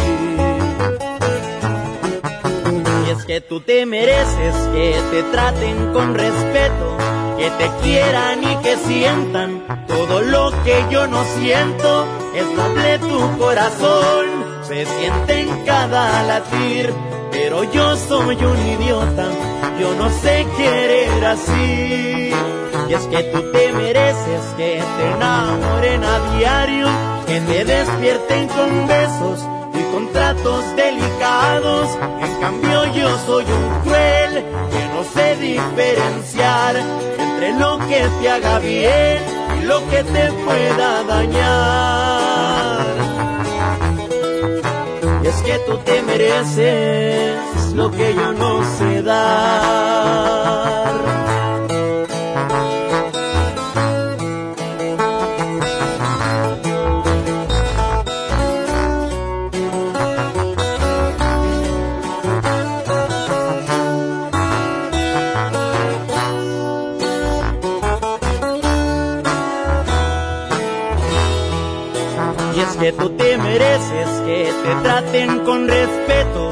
Y es que tú te mereces que te traten con respeto, que te quieran y que sientan todo lo que yo no siento. Es doble tu corazón, se siente en cada latir, pero yo soy un idiota, yo no sé querer así. Y es que tú te mereces que te enamoren a diario, que te despierten con besos y con tratos delicados. En cambio yo soy un cruel que no sé diferenciar entre lo que te haga bien y lo que te pueda dañar. Y es que tú te mereces lo que yo no sé dar. Y es que tú te mereces que te traten con respeto,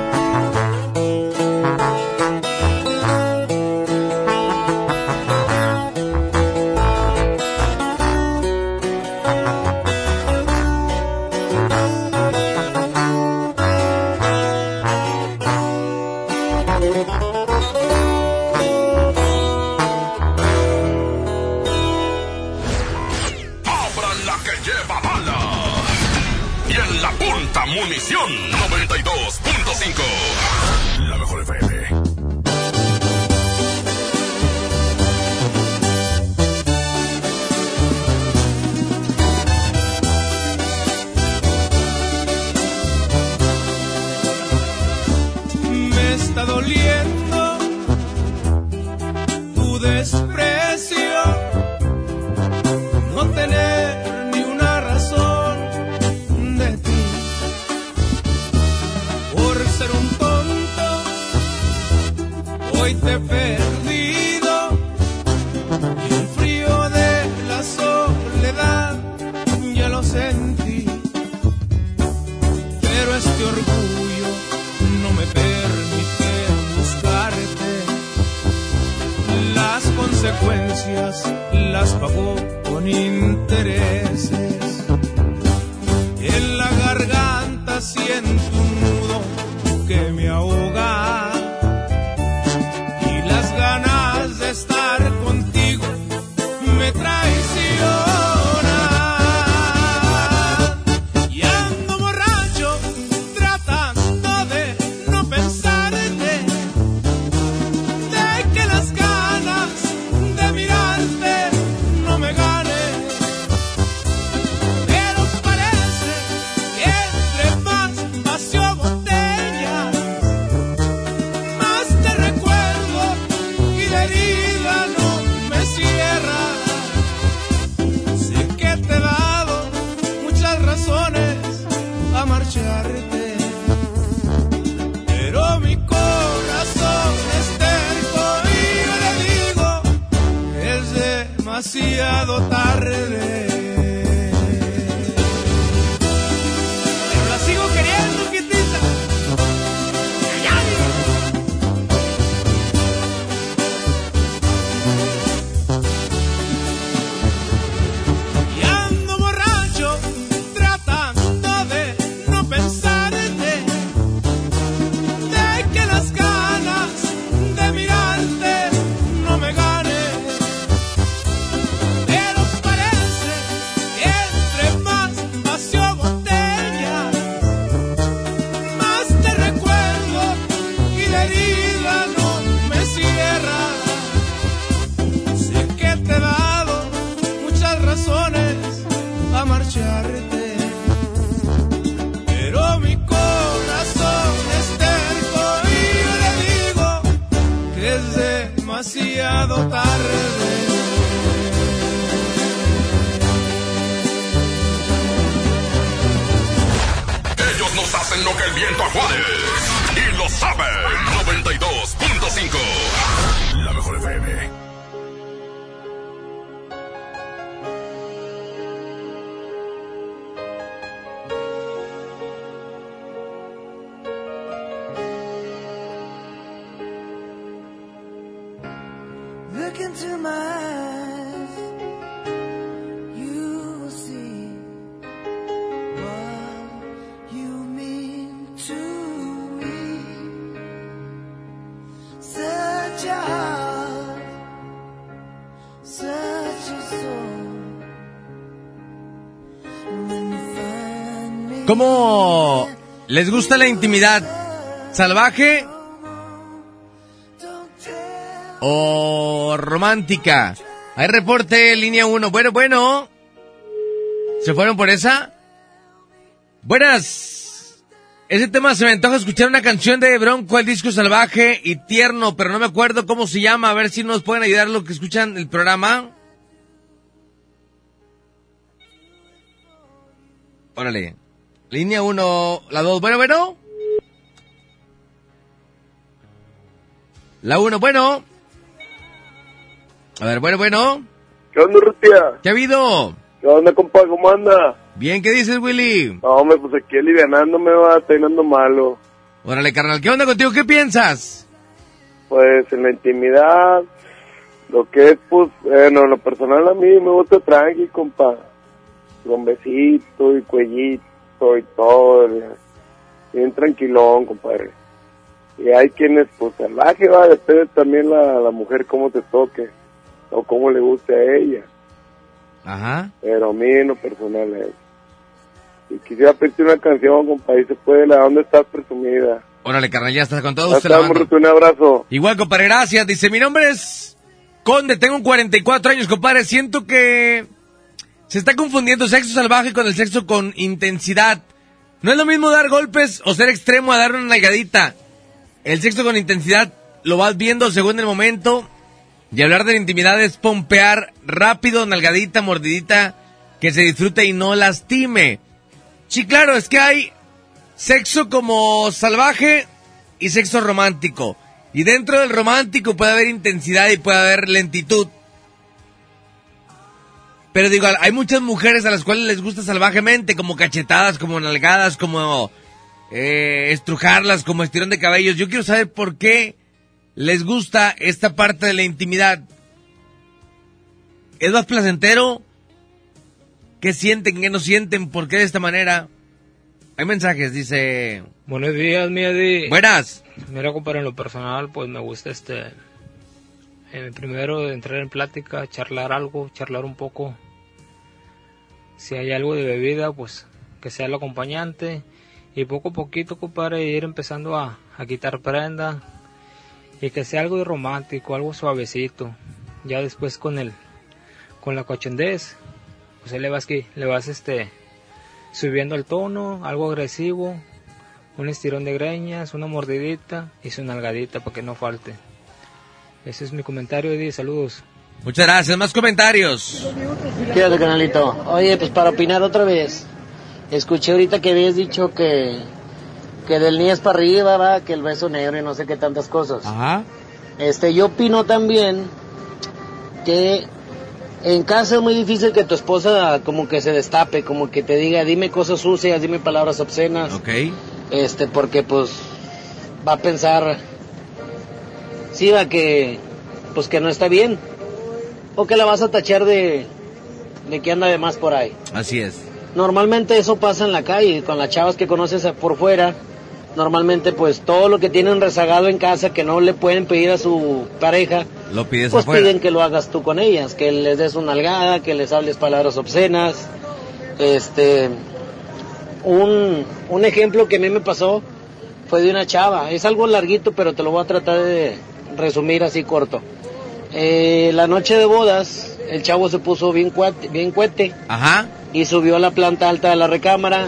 ¿Cómo les gusta la intimidad? ¿Salvaje o romántica? Hay reporte, línea 1. Bueno, bueno. ¿Se fueron por esa? Buenas. Ese tema se me antoja escuchar una canción de Bronco, el disco salvaje y tierno, pero no me acuerdo cómo se llama. A ver si nos pueden ayudar los que escuchan el programa. Órale. Línea 1, la 2. Bueno, bueno. La 1, bueno. A ver, bueno, bueno. ¿Qué onda, Rutia? ¿Qué ha habido? ¿Qué onda, compa? ¿Cómo anda? Bien, ¿qué dices, Willy? No, hombre, pues aquí alivianándome, va, teniendo malo. Órale, carnal, ¿qué onda contigo? ¿Qué piensas? Pues en la intimidad, lo que es, pues, bueno, en lo personal a mí me gusta tranqui, compa. Con besito y cuellito y todo, bien tranquilón, compadre. Y hay quienes, pues, salvaje, va, depende también la, la mujer cómo te toque, o cómo le guste a ella. Ajá. Pero a mí en lo personal es. Y quisiera pedirte una canción, compa, y se puede, la ¿dónde estás presumida? Órale, carnal, ya estás con todo. Ya usted la. Ruti, un abrazo. Igual, compadre, gracias. Dice, mi nombre es Conde, tengo 44 años, compadre. Siento que se está confundiendo sexo salvaje con el sexo con intensidad. No es lo mismo dar golpes o ser extremo a dar una nalgadita. El sexo con intensidad lo vas viendo según el momento. Y hablar de la intimidad es pompear rápido, nalgadita, mordidita, que se disfrute y no lastime. Sí, claro, es que hay sexo como salvaje y sexo romántico. Y dentro del romántico puede haber intensidad y puede haber lentitud. Pero digo, hay muchas mujeres a las cuales les gusta salvajemente, como cachetadas, como nalgadas, como eh, estrujarlas, como estirón de cabellos. Yo quiero saber por qué les gusta esta parte de la intimidad. ¿Es más placentero? ¿Qué sienten? ¿Qué no sienten? ¿Por qué de esta manera? Hay mensajes, dice... Buenos días, mi Eddie. Buenas. Mira, compadre, en lo personal, pues me gusta este... primero entrar en plática, charlar algo, charlar un poco. Si hay algo de bebida, pues que sea el acompañante. Y poco a poquito, compadre, ir empezando a, a quitar prenda. Y que sea algo de romántico, algo suavecito. Ya después con el, con la cochendez, pues ahí le vas que, le vas este, subiendo el tono, algo agresivo, un estirón de greñas, una mordidita y su nalgadita para que no falte. Ese es mi comentario, Eddie. Saludos. Muchas gracias. Más comentarios. ¿Qué onda, canalito? Oye, pues para opinar otra vez. Escuché ahorita que habías dicho que, que del niés para arriba, va, que el beso negro y no sé qué tantas cosas. Ajá. Este, yo opino también que en casa es muy difícil que tu esposa como que se destape, como que te diga, dime cosas sucias, dime palabras obscenas. Ok. Este, porque pues va a pensar, que, pues que no está bien. O que la vas a tachar de, de que anda de más por ahí. Así es. Normalmente eso pasa en la calle, con las chavas que conoces por fuera. Normalmente pues todo lo que tienen rezagado en casa que no le pueden pedir a su pareja, Lo pides pues afuera. piden que lo hagas tú con ellas, que les des una algada, que les hables palabras obscenas. Este, un, un ejemplo que a mí me pasó fue de una chava. Es algo larguito, pero te lo voy a tratar de resumir así corto. Eh, la noche de bodas, el chavo se puso bien cuate, bien cuete Ajá. y subió a la planta alta de la recámara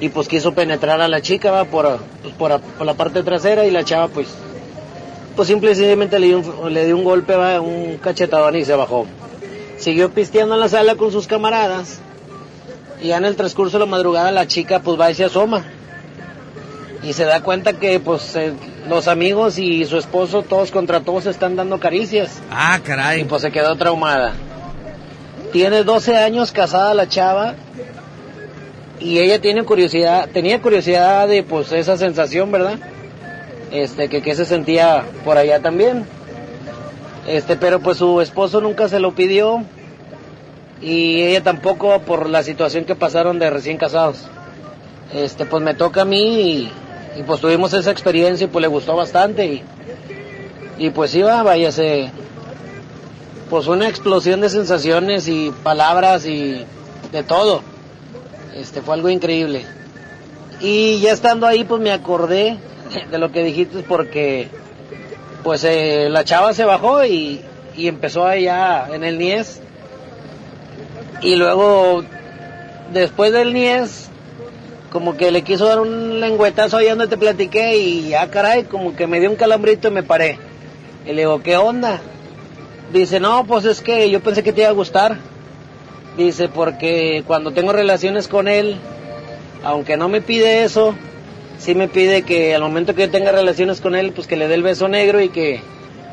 y pues quiso penetrar a la chica va por, pues, por, por la parte trasera y la chava pues pues simplemente le dio un, le dio un golpe va un cachetadón y se bajó siguió pisteando en la sala con sus camaradas y ya en el transcurso de la madrugada la chica pues va y se asoma y se da cuenta que pues eh, los amigos y su esposo todos contra todos están dando caricias Ah, caray. y pues se quedó traumada. Tiene 12 años casada la chava y ella tiene curiosidad, tenía curiosidad de pues esa sensación, ¿verdad? Este, que, que se sentía por allá también. Este, pero pues su esposo nunca se lo pidió y ella tampoco por la situación que pasaron de recién casados. Este, pues me toca a mí y, y, pues tuvimos esa experiencia y pues le gustó bastante y, y pues iba, váyase, pues una explosión de sensaciones y palabras y de todo. Este fue algo increíble. Y ya estando ahí pues me acordé de lo que dijiste porque pues eh, la chava se bajó y, y empezó allá en el Nies. Y luego después del Nies como que le quiso dar un lengüetazo ahí donde te platiqué y ya caray, como que me dio un calambrito y me paré. Y le digo, ¿qué onda? Dice, no, pues es que yo pensé que te iba a gustar. Dice, porque cuando tengo relaciones con él, aunque no me pide eso, sí me pide que al momento que yo tenga relaciones con él, pues que le dé el beso negro y que,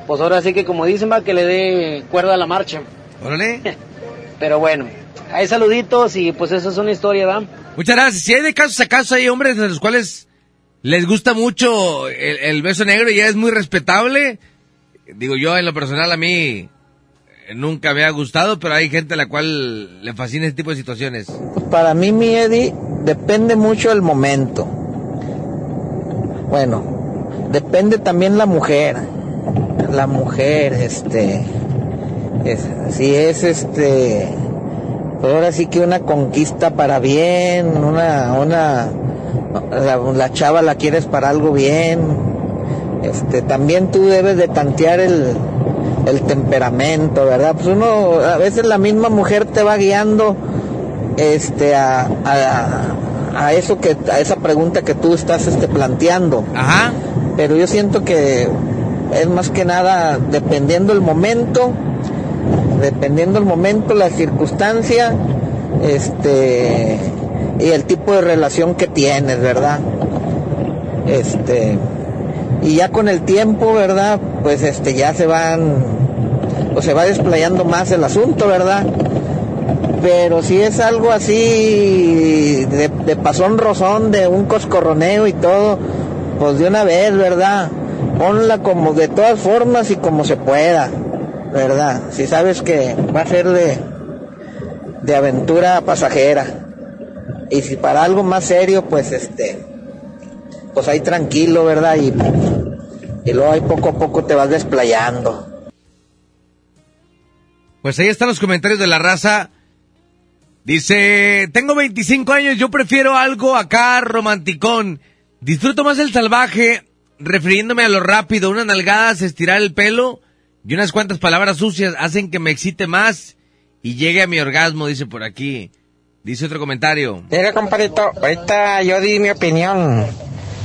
pues ahora sí que como dicen, va, que le dé cuerda a la marcha. Órale. Pero bueno, hay saluditos y pues eso es una historia, ¿va? Muchas gracias. Si hay de casos a casos, hay hombres a los cuales les gusta mucho el, el beso negro y ya es muy respetable. Digo yo, en lo personal, a mí nunca me ha gustado, pero hay gente a la cual le fascina este tipo de situaciones. Para mí, mi Eddie, depende mucho del momento. Bueno, depende también la mujer. La mujer, este, es, si es este, ahora sí que una conquista para bien, una, una, la, la chava la quieres para algo bien. Este, también tú debes de tantear el, el temperamento, ¿verdad? Pues uno, a veces la misma mujer te va guiando, este, a, a, a eso que, a esa pregunta que tú estás, este, planteando. Ajá. Pero yo siento que es más que nada dependiendo el momento, dependiendo el momento, la circunstancia, este, y el tipo de relación que tienes, ¿verdad? Este, y ya con el tiempo, ¿verdad? Pues este, ya se van, o se va desplayando más el asunto, ¿verdad? Pero si es algo así de, pasón rozón, de un coscorroneo y todo, pues de una vez, ¿verdad? Ponla como de todas formas y como se pueda, ¿verdad? Si sabes que va a ser de, de aventura pasajera. Y si para algo más serio, pues este, pues ahí tranquilo, ¿verdad? Y, y luego ahí poco a poco te vas desplayando. Pues ahí están los comentarios de la raza. Dice, tengo 25 años, yo prefiero algo acá romanticón. Disfruto más el salvaje, refiriéndome a lo rápido, unas nalgadas, estirar el pelo y unas cuantas palabras sucias hacen que me excite más y llegue a mi orgasmo, dice por aquí. Dice otro comentario. Mira, compadrito, ahorita yo di mi opinión,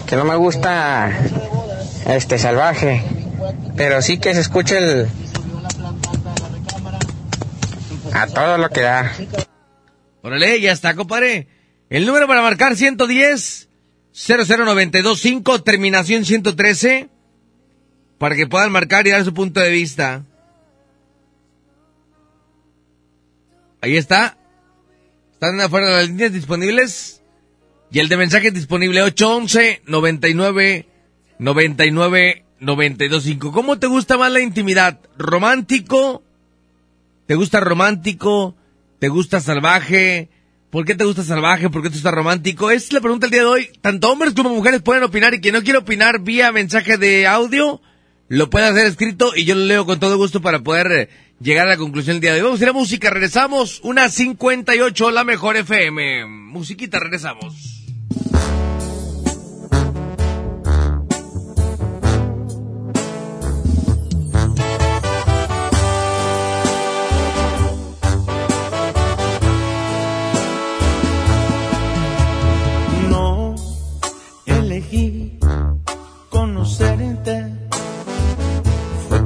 que no me gusta este salvaje, pero sí que se escuche el... a todo lo que da. Órale, ya está, compadre. El número para marcar 110 00925, terminación 113, para que puedan marcar y dar su punto de vista. Ahí está. Están afuera las líneas disponibles. Y el de mensaje disponible 811 99 99 925. ¿Cómo te gusta más la intimidad? ¿Romántico? ¿Te gusta romántico? ¿Te gusta salvaje? ¿Por qué te gusta salvaje? ¿Por qué te gusta romántico? Esa es la pregunta del día de hoy. Tanto hombres como mujeres pueden opinar y quien no quiere opinar vía mensaje de audio, lo puede hacer escrito y yo lo leo con todo gusto para poder eh, llegar a la conclusión del día de hoy. Vamos a ir a música, regresamos. Una 58, la mejor FM. Musiquita, regresamos. No elegí conocerte,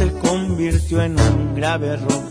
se convirtió en un grave error.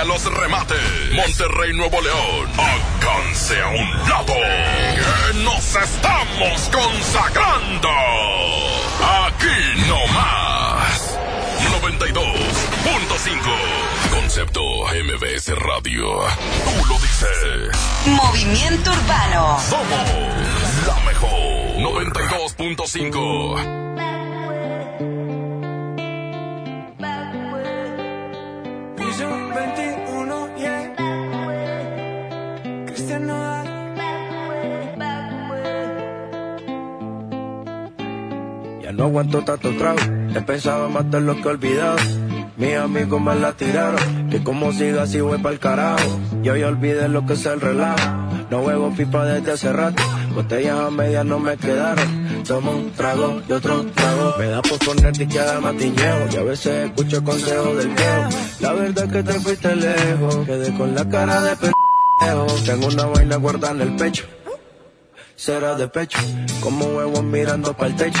1471, Colonia Los Remates, Monterrey, Nuevo León. Háganse a un lado, que nos estamos consagrando. Aquí no más. 92.5. Concepto MBS Radio. Tú lo dices. Movimiento Urbano. Somos la mejor. 92.5. Aguanto tanto trago. He pensado de lo que he olvidado. Mis amigos me la tiraron. Que como siga así voy pa'l carajo. Yo ya olvidé lo que es el relajo. No huevo pipa desde hace rato. Botellas a medias no me quedaron. Tomo un trago y otro trago. Me da por ponerte y queda matilleo. Y a veces escucho consejos del viejo. La verdad es que te fuiste lejos. Quedé con la cara de pendejo. Tengo una vaina guardada en el pecho. Será de pecho. Como huevos mirando para el techo.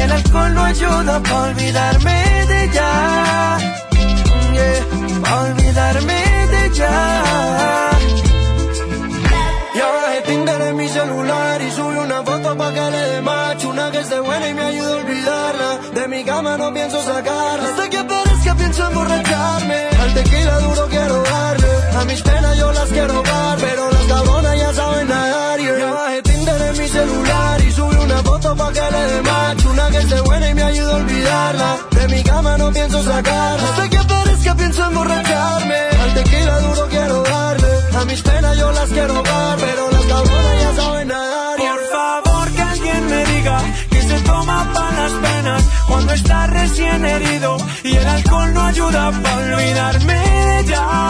el alcohol no ayuda para olvidarme de ella. Yeah, pa' olvidarme de ella. Y ahora es Tinder en mi celular y subí una foto pa' que le dé match Una que esté buena y me ayude a olvidarla De mi cama no pienso sacarla De mi cama no pienso sacarla Hasta que aparezca pienso emborracharme Al tequila duro quiero darle A mis penas yo las quiero dar Pero las cabronas ya saben nadar. Por favor que alguien me diga que se toma para las penas cuando está recién herido y el alcohol no ayuda para olvidarme ella.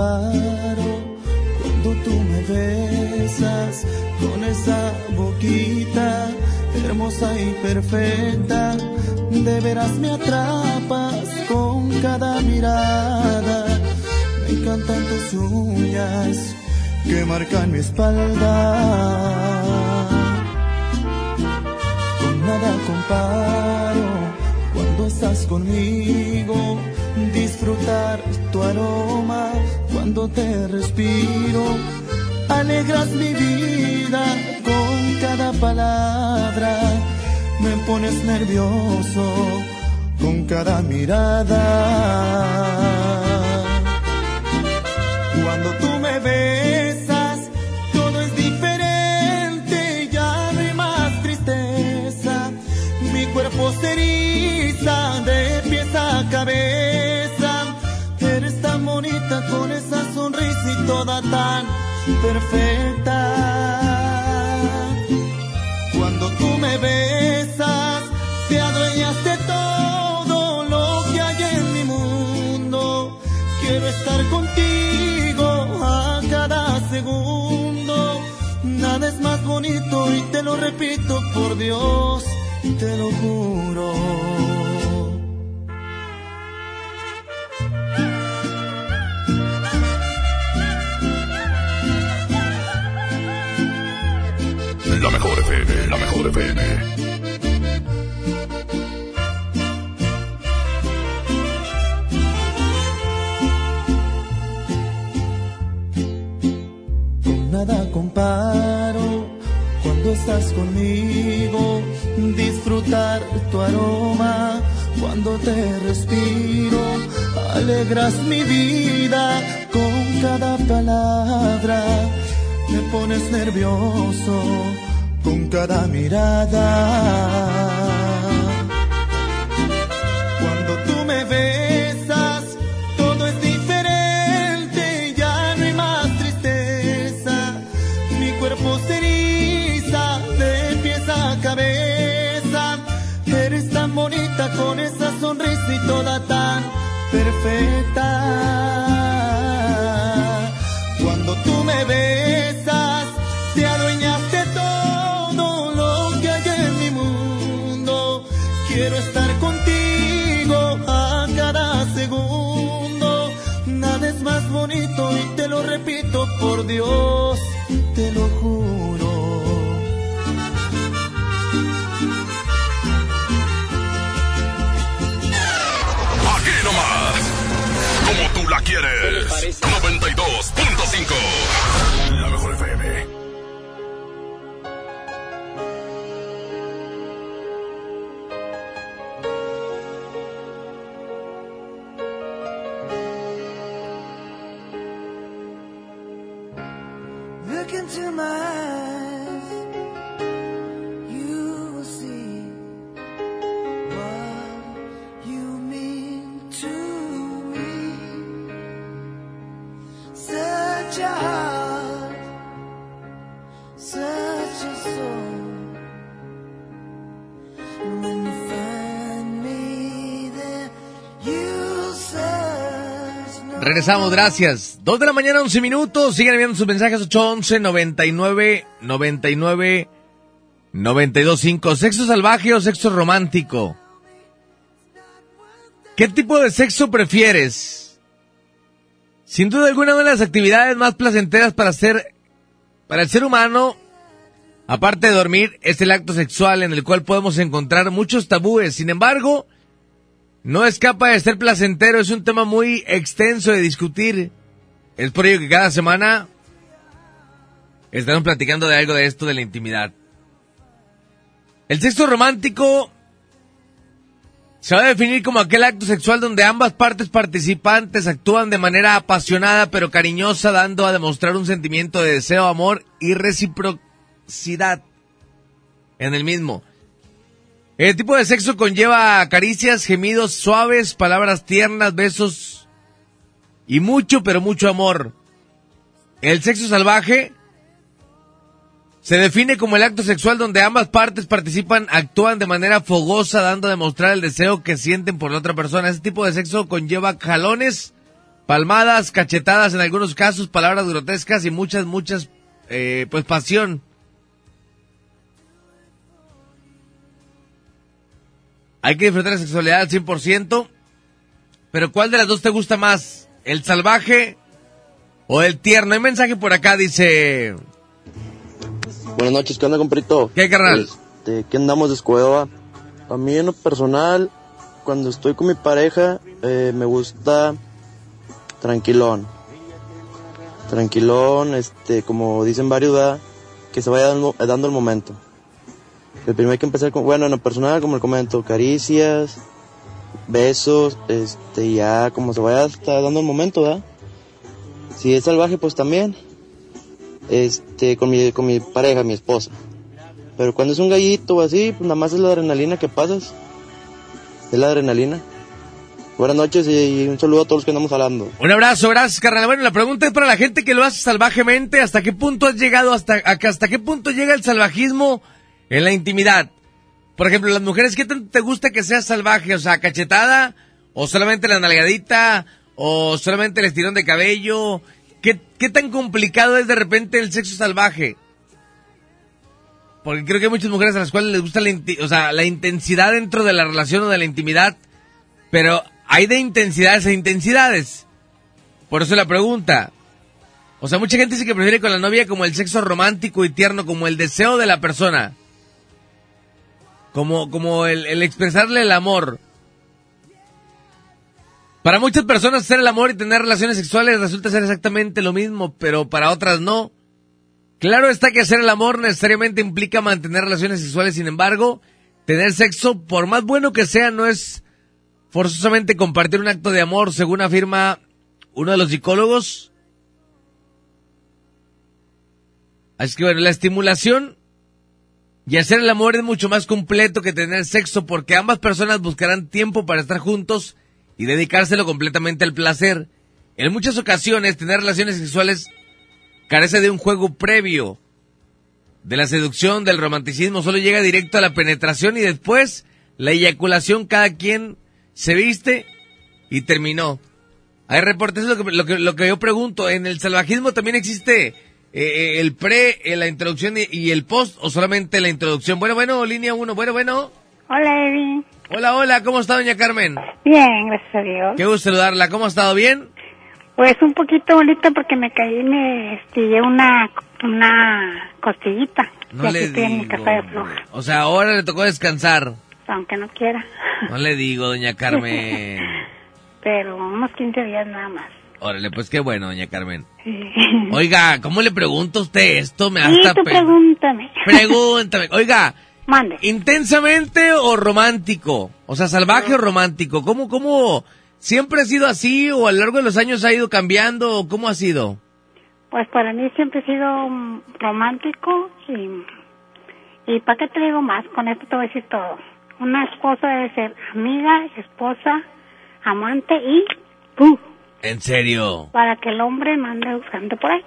Comparo cuando tú me besas con esa boquita hermosa y perfecta. De veras me atrapas con cada mirada. Me encantan tus uñas que marcan mi espalda. Con nada comparo cuando estás conmigo, disfrutar tu aroma cuando te respiro, alegras mi vida con cada palabra, me pones nervioso con cada mirada. Y toda tan perfecta. Cuando tú me besas, te adueñas de todo lo que hay en mi mundo. Quiero estar contigo a cada segundo. Nada es más bonito y te lo repito por Dios, te lo juro. La mejor FM, la mejor FM. Con nada comparo cuando estás conmigo, disfrutar tu aroma cuando te respiro, alegras mi vida con cada palabra, me pones nervioso con cada mirada. Cuando tú me besas, todo es diferente, ya no hay más tristeza. Mi cuerpo se eriza de pies a cabeza. Eres tan bonita con esa sonrisa y toda tan perfecta. Por Dios, te lo juro. Aquí nomás. Como tú la quieres. 92.5. Regresamos, gracias. Dos de la mañana, 11 minutos. Sigan enviando sus mensajes 811 99 99 925. ¿Sexo salvaje o sexo romántico? ¿Qué tipo de sexo prefieres? Sin duda alguna, una de las actividades más placenteras para hacer, para el ser humano, aparte de dormir, es el acto sexual en el cual podemos encontrar muchos tabúes. Sin embargo, no escapa de ser placentero, es un tema muy extenso de discutir. Es por ello que cada semana estamos platicando de algo de esto de la intimidad. El sexo romántico se va a definir como aquel acto sexual donde ambas partes participantes actúan de manera apasionada pero cariñosa, dando a demostrar un sentimiento de deseo, amor y reciprocidad en el mismo. El tipo de sexo conlleva caricias, gemidos suaves, palabras tiernas, besos y mucho, pero mucho amor. El sexo salvaje se define como el acto sexual donde ambas partes participan, actúan de manera fogosa, dando a demostrar el deseo que sienten por la otra persona. Este tipo de sexo conlleva jalones, palmadas, cachetadas en algunos casos, palabras grotescas y muchas, muchas, eh, pues pasión. Hay que disfrutar la sexualidad al 100%. Pero ¿cuál de las dos te gusta más? ¿El salvaje o el tierno? Hay mensaje por acá, dice... Buenas noches, ¿qué onda, compadrito? ¿Qué, carnal? Este, que andamos de escueva. A mí en lo personal, cuando estoy con mi pareja, eh, me gusta tranquilón. Tranquilón, este, como dicen varios, ¿verdad? que se vaya dando, dando el momento. El primero hay que empezar con, bueno, en lo personal, como le comento, caricias, besos, este, ya como se vaya hasta dando el momento, ¿verdad? Si es salvaje, pues también, este, con mi, con mi pareja, mi esposa. Pero cuando es un gallito o así, pues nada más es la adrenalina que pasas. Es la adrenalina. Buenas noches y un saludo a todos los que andamos hablando. Un abrazo, gracias, carnal. Bueno, la pregunta es para la gente que lo hace salvajemente. ¿Hasta qué punto has llegado? ¿Hasta, hasta qué punto llega el salvajismo en la intimidad? Por ejemplo, las mujeres, ¿qué tanto te gusta que sea salvaje? O sea, cachetada, o solamente la nalgadita, o solamente el estirón de cabello. ¿Qué, qué tan complicado es de repente el sexo salvaje? Porque creo que hay muchas mujeres a las cuales les gusta la, o sea, la intensidad dentro de la relación o de la intimidad, pero hay de intensidades a intensidades. Por eso la pregunta. O sea, mucha gente dice que prefiere con la novia como el sexo romántico y tierno, como el deseo de la persona. Como, como el, el expresarle el amor. Para muchas personas hacer el amor y tener relaciones sexuales resulta ser exactamente lo mismo, pero para otras no. Claro está que hacer el amor necesariamente implica mantener relaciones sexuales, sin embargo, tener sexo, por más bueno que sea, no es forzosamente compartir un acto de amor, según afirma uno de los psicólogos. Así que bueno, la estimulación y hacer el amor es mucho más completo que tener sexo porque ambas personas buscarán tiempo para estar juntos y dedicárselo completamente al placer. En muchas ocasiones, tener relaciones sexuales carece de un juego previo, de la seducción, del romanticismo, solo llega directo a la penetración y después la eyaculación, cada quien se viste y terminó. Hay reportes, lo que, lo que, lo que yo pregunto, ¿en el salvajismo también existe eh, eh, el pre, eh, la introducción y, y el post o solamente la introducción? Bueno, bueno, línea 1, bueno, bueno. Hola, Eddie. Hola, hola, ¿cómo está doña Carmen? Bien, gracias a Dios. Qué gusto saludarla, ¿cómo ha estado? ¿Bien? Pues un poquito bonito porque me caí y me estillé una, una costillita. No le estoy en mi digo, casa de floja, O sea, ahora le tocó descansar. aunque no quiera. No le digo, doña Carmen. Pero unos 15 días nada más. Órale, pues qué bueno, doña Carmen. Oiga, ¿cómo le pregunto a usted esto? Me Sí, hasta tú pregúntame. Pregúntame. Oiga, Mande. ¿intensamente o romántico? O sea, salvaje o romántico. ¿Cómo, cómo? ¿Siempre ha sido así o a lo largo de los años ha ido cambiando? o ¿Cómo ha sido? Pues para mí siempre he sido romántico y... ¿Y para qué te digo más? Con esto te voy a decir todo. Una esposa debe ser amiga, esposa, amante y... ¡pum! ¿En serio? Para que el hombre no ande buscando por ahí.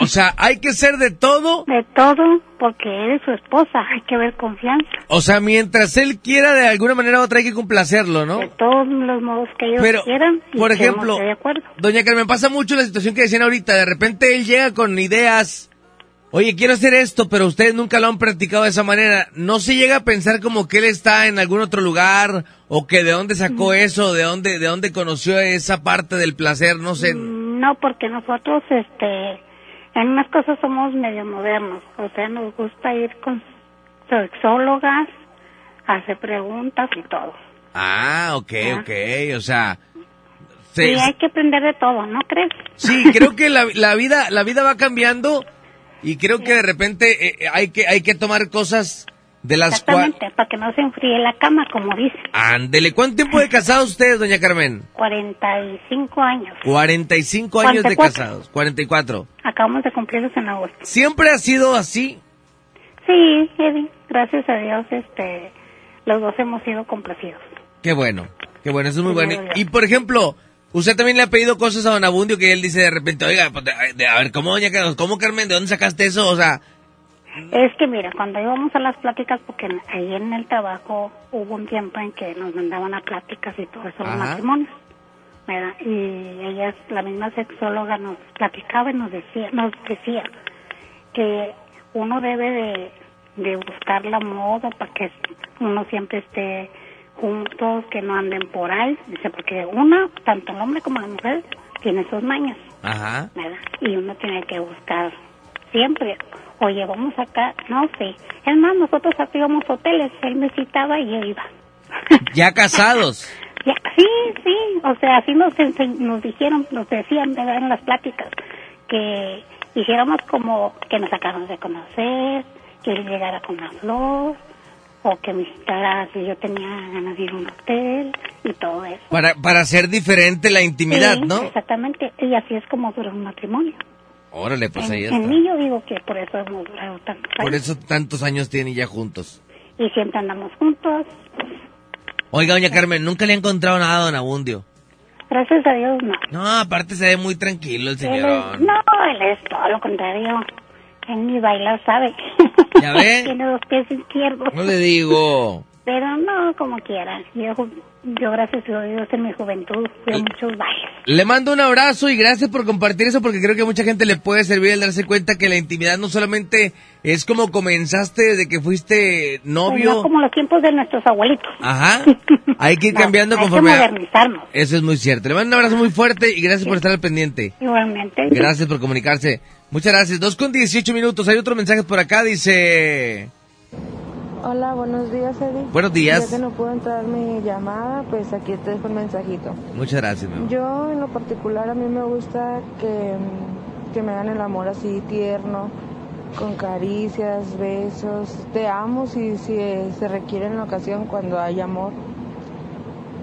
O sea, hay que ser de todo. De todo, porque eres su esposa. Hay que ver confianza. O sea, mientras él quiera de alguna manera u otra hay que complacerlo, ¿no? De todos los modos que ellos Pero, quieran. y por ejemplo, esté de acuerdo. Doña Carmen, pasa mucho la situación que decían ahorita. De repente él llega con ideas. Oye, quiero hacer esto, pero ustedes nunca lo han practicado de esa manera. ¿No se llega a pensar como que él está en algún otro lugar? ¿O que de dónde sacó eso? ¿De dónde, de dónde conoció esa parte del placer? No sé. No, porque nosotros, este, en unas cosas somos medio modernos. O sea, nos gusta ir con sexólogas, hacer preguntas y todo. Ah, ok, ok. O sea... Y hay que aprender de todo, ¿no crees? Sí, creo que la, la vida la vida va cambiando y creo que de repente eh, hay que hay que tomar cosas de las cuales Exactamente, para que no se enfríe la cama, como dice. Ándele, ¿cuánto tiempo de casados ustedes, doña Carmen? 45 años. 45 años de 44. casados, 44. Acabamos de cumplirlos en agosto. ¿Siempre ha sido así? Sí, Eddie, gracias a Dios, este, los dos hemos sido complacidos. Qué bueno, qué bueno, eso es muy bueno. Primero Dios. Y por ejemplo, usted también le ha pedido cosas a don Abundio que él dice de repente, oiga, pues, a ver, ¿cómo doña cómo Carmen, de dónde sacaste eso? O sea, Es que mira, cuando íbamos a las pláticas, porque ahí en el trabajo hubo un tiempo en que nos mandaban a pláticas y todo eso, los matrimonios, ¿verdad? Y ella, la misma sexóloga, nos platicaba y nos decía, nos decía que uno debe de, de buscar la moda para que uno siempre esté juntos, que no anden por ahí, dice, porque uno, tanto el hombre como la mujer, tiene sus mañas, ajá. ¿verdad? Y uno tiene que buscar siempre. Oye, vamos acá, no sé. Es más, nosotros hacíamos hoteles, él me citaba y yo iba. Ya casados. Ya, sí, sí, o sea, así nos dijeron, nos decían ¿verdad? en las pláticas que hiciéramos como que nos acabamos de conocer, que él llegara con una flor, o que me citara si yo tenía ganas de ir a un hotel y todo eso. Para, para hacer diferente la intimidad, Sí, ¿no? Exactamente, y así es como dura un matrimonio. Órale, pues ahí en, está. en mí yo digo que por eso hemos durado tantos Por años. eso tantos años tienen ya juntos. Y siempre andamos juntos, Oiga, doña Carmen, nunca le ha encontrado nada a don Abundio. gracias a Dios no. No, aparte se ve muy tranquilo el señor. no, él es todo lo contrario. Él ni bailar sabe. ¿Ya? Tiene dos pies izquierdos. No le digo. Pero no, como quiera. Yo, yo gracias a Dios, en mi juventud fui a muchos bailes. Le mando un abrazo y gracias por compartir eso porque creo que a mucha gente le puede servir el darse cuenta que la intimidad no solamente es como comenzaste desde que fuiste novio. No como los tiempos de nuestros abuelitos. Ajá. Hay que ir No, cambiando hay que conforme a... modernizarnos. Eso es muy cierto. Le mando un abrazo muy fuerte y gracias por estar al pendiente. Igualmente. Gracias por comunicarse. Muchas gracias. Dos con 18 minutos. Hay otro mensaje por acá. Dice... Hola, buenos días, Eddie. Buenos días. Ya que no puedo entrar mi llamada, pues aquí te dejo un mensajito. Muchas gracias, mi amor. Yo, en lo particular, a mí me gusta que, que me hagan el amor así tierno, con caricias, besos. Te amo si, si se requiere en la ocasión cuando hay amor.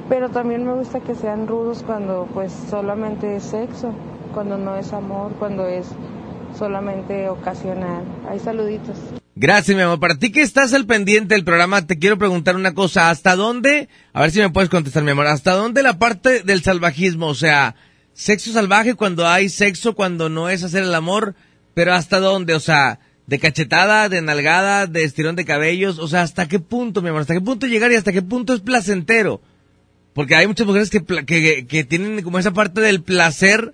Pero también me gusta que sean rudos cuando pues solamente es sexo, cuando no es amor, cuando es solamente ocasional. Hay saluditos. Gracias, mi amor. Para ti que estás al pendiente del programa, te quiero preguntar una cosa. ¿Hasta dónde? A ver si me puedes contestar, mi amor. ¿Hasta dónde la parte del salvajismo? O sea, sexo salvaje cuando hay sexo, cuando no es hacer el amor, pero ¿hasta dónde? O sea, de cachetada, de nalgada, de estirón de cabellos. O sea, ¿hasta qué punto, mi amor? ¿Hasta qué punto llegar y hasta qué punto es placentero? Porque hay muchas mujeres que, que, que tienen como esa parte del placer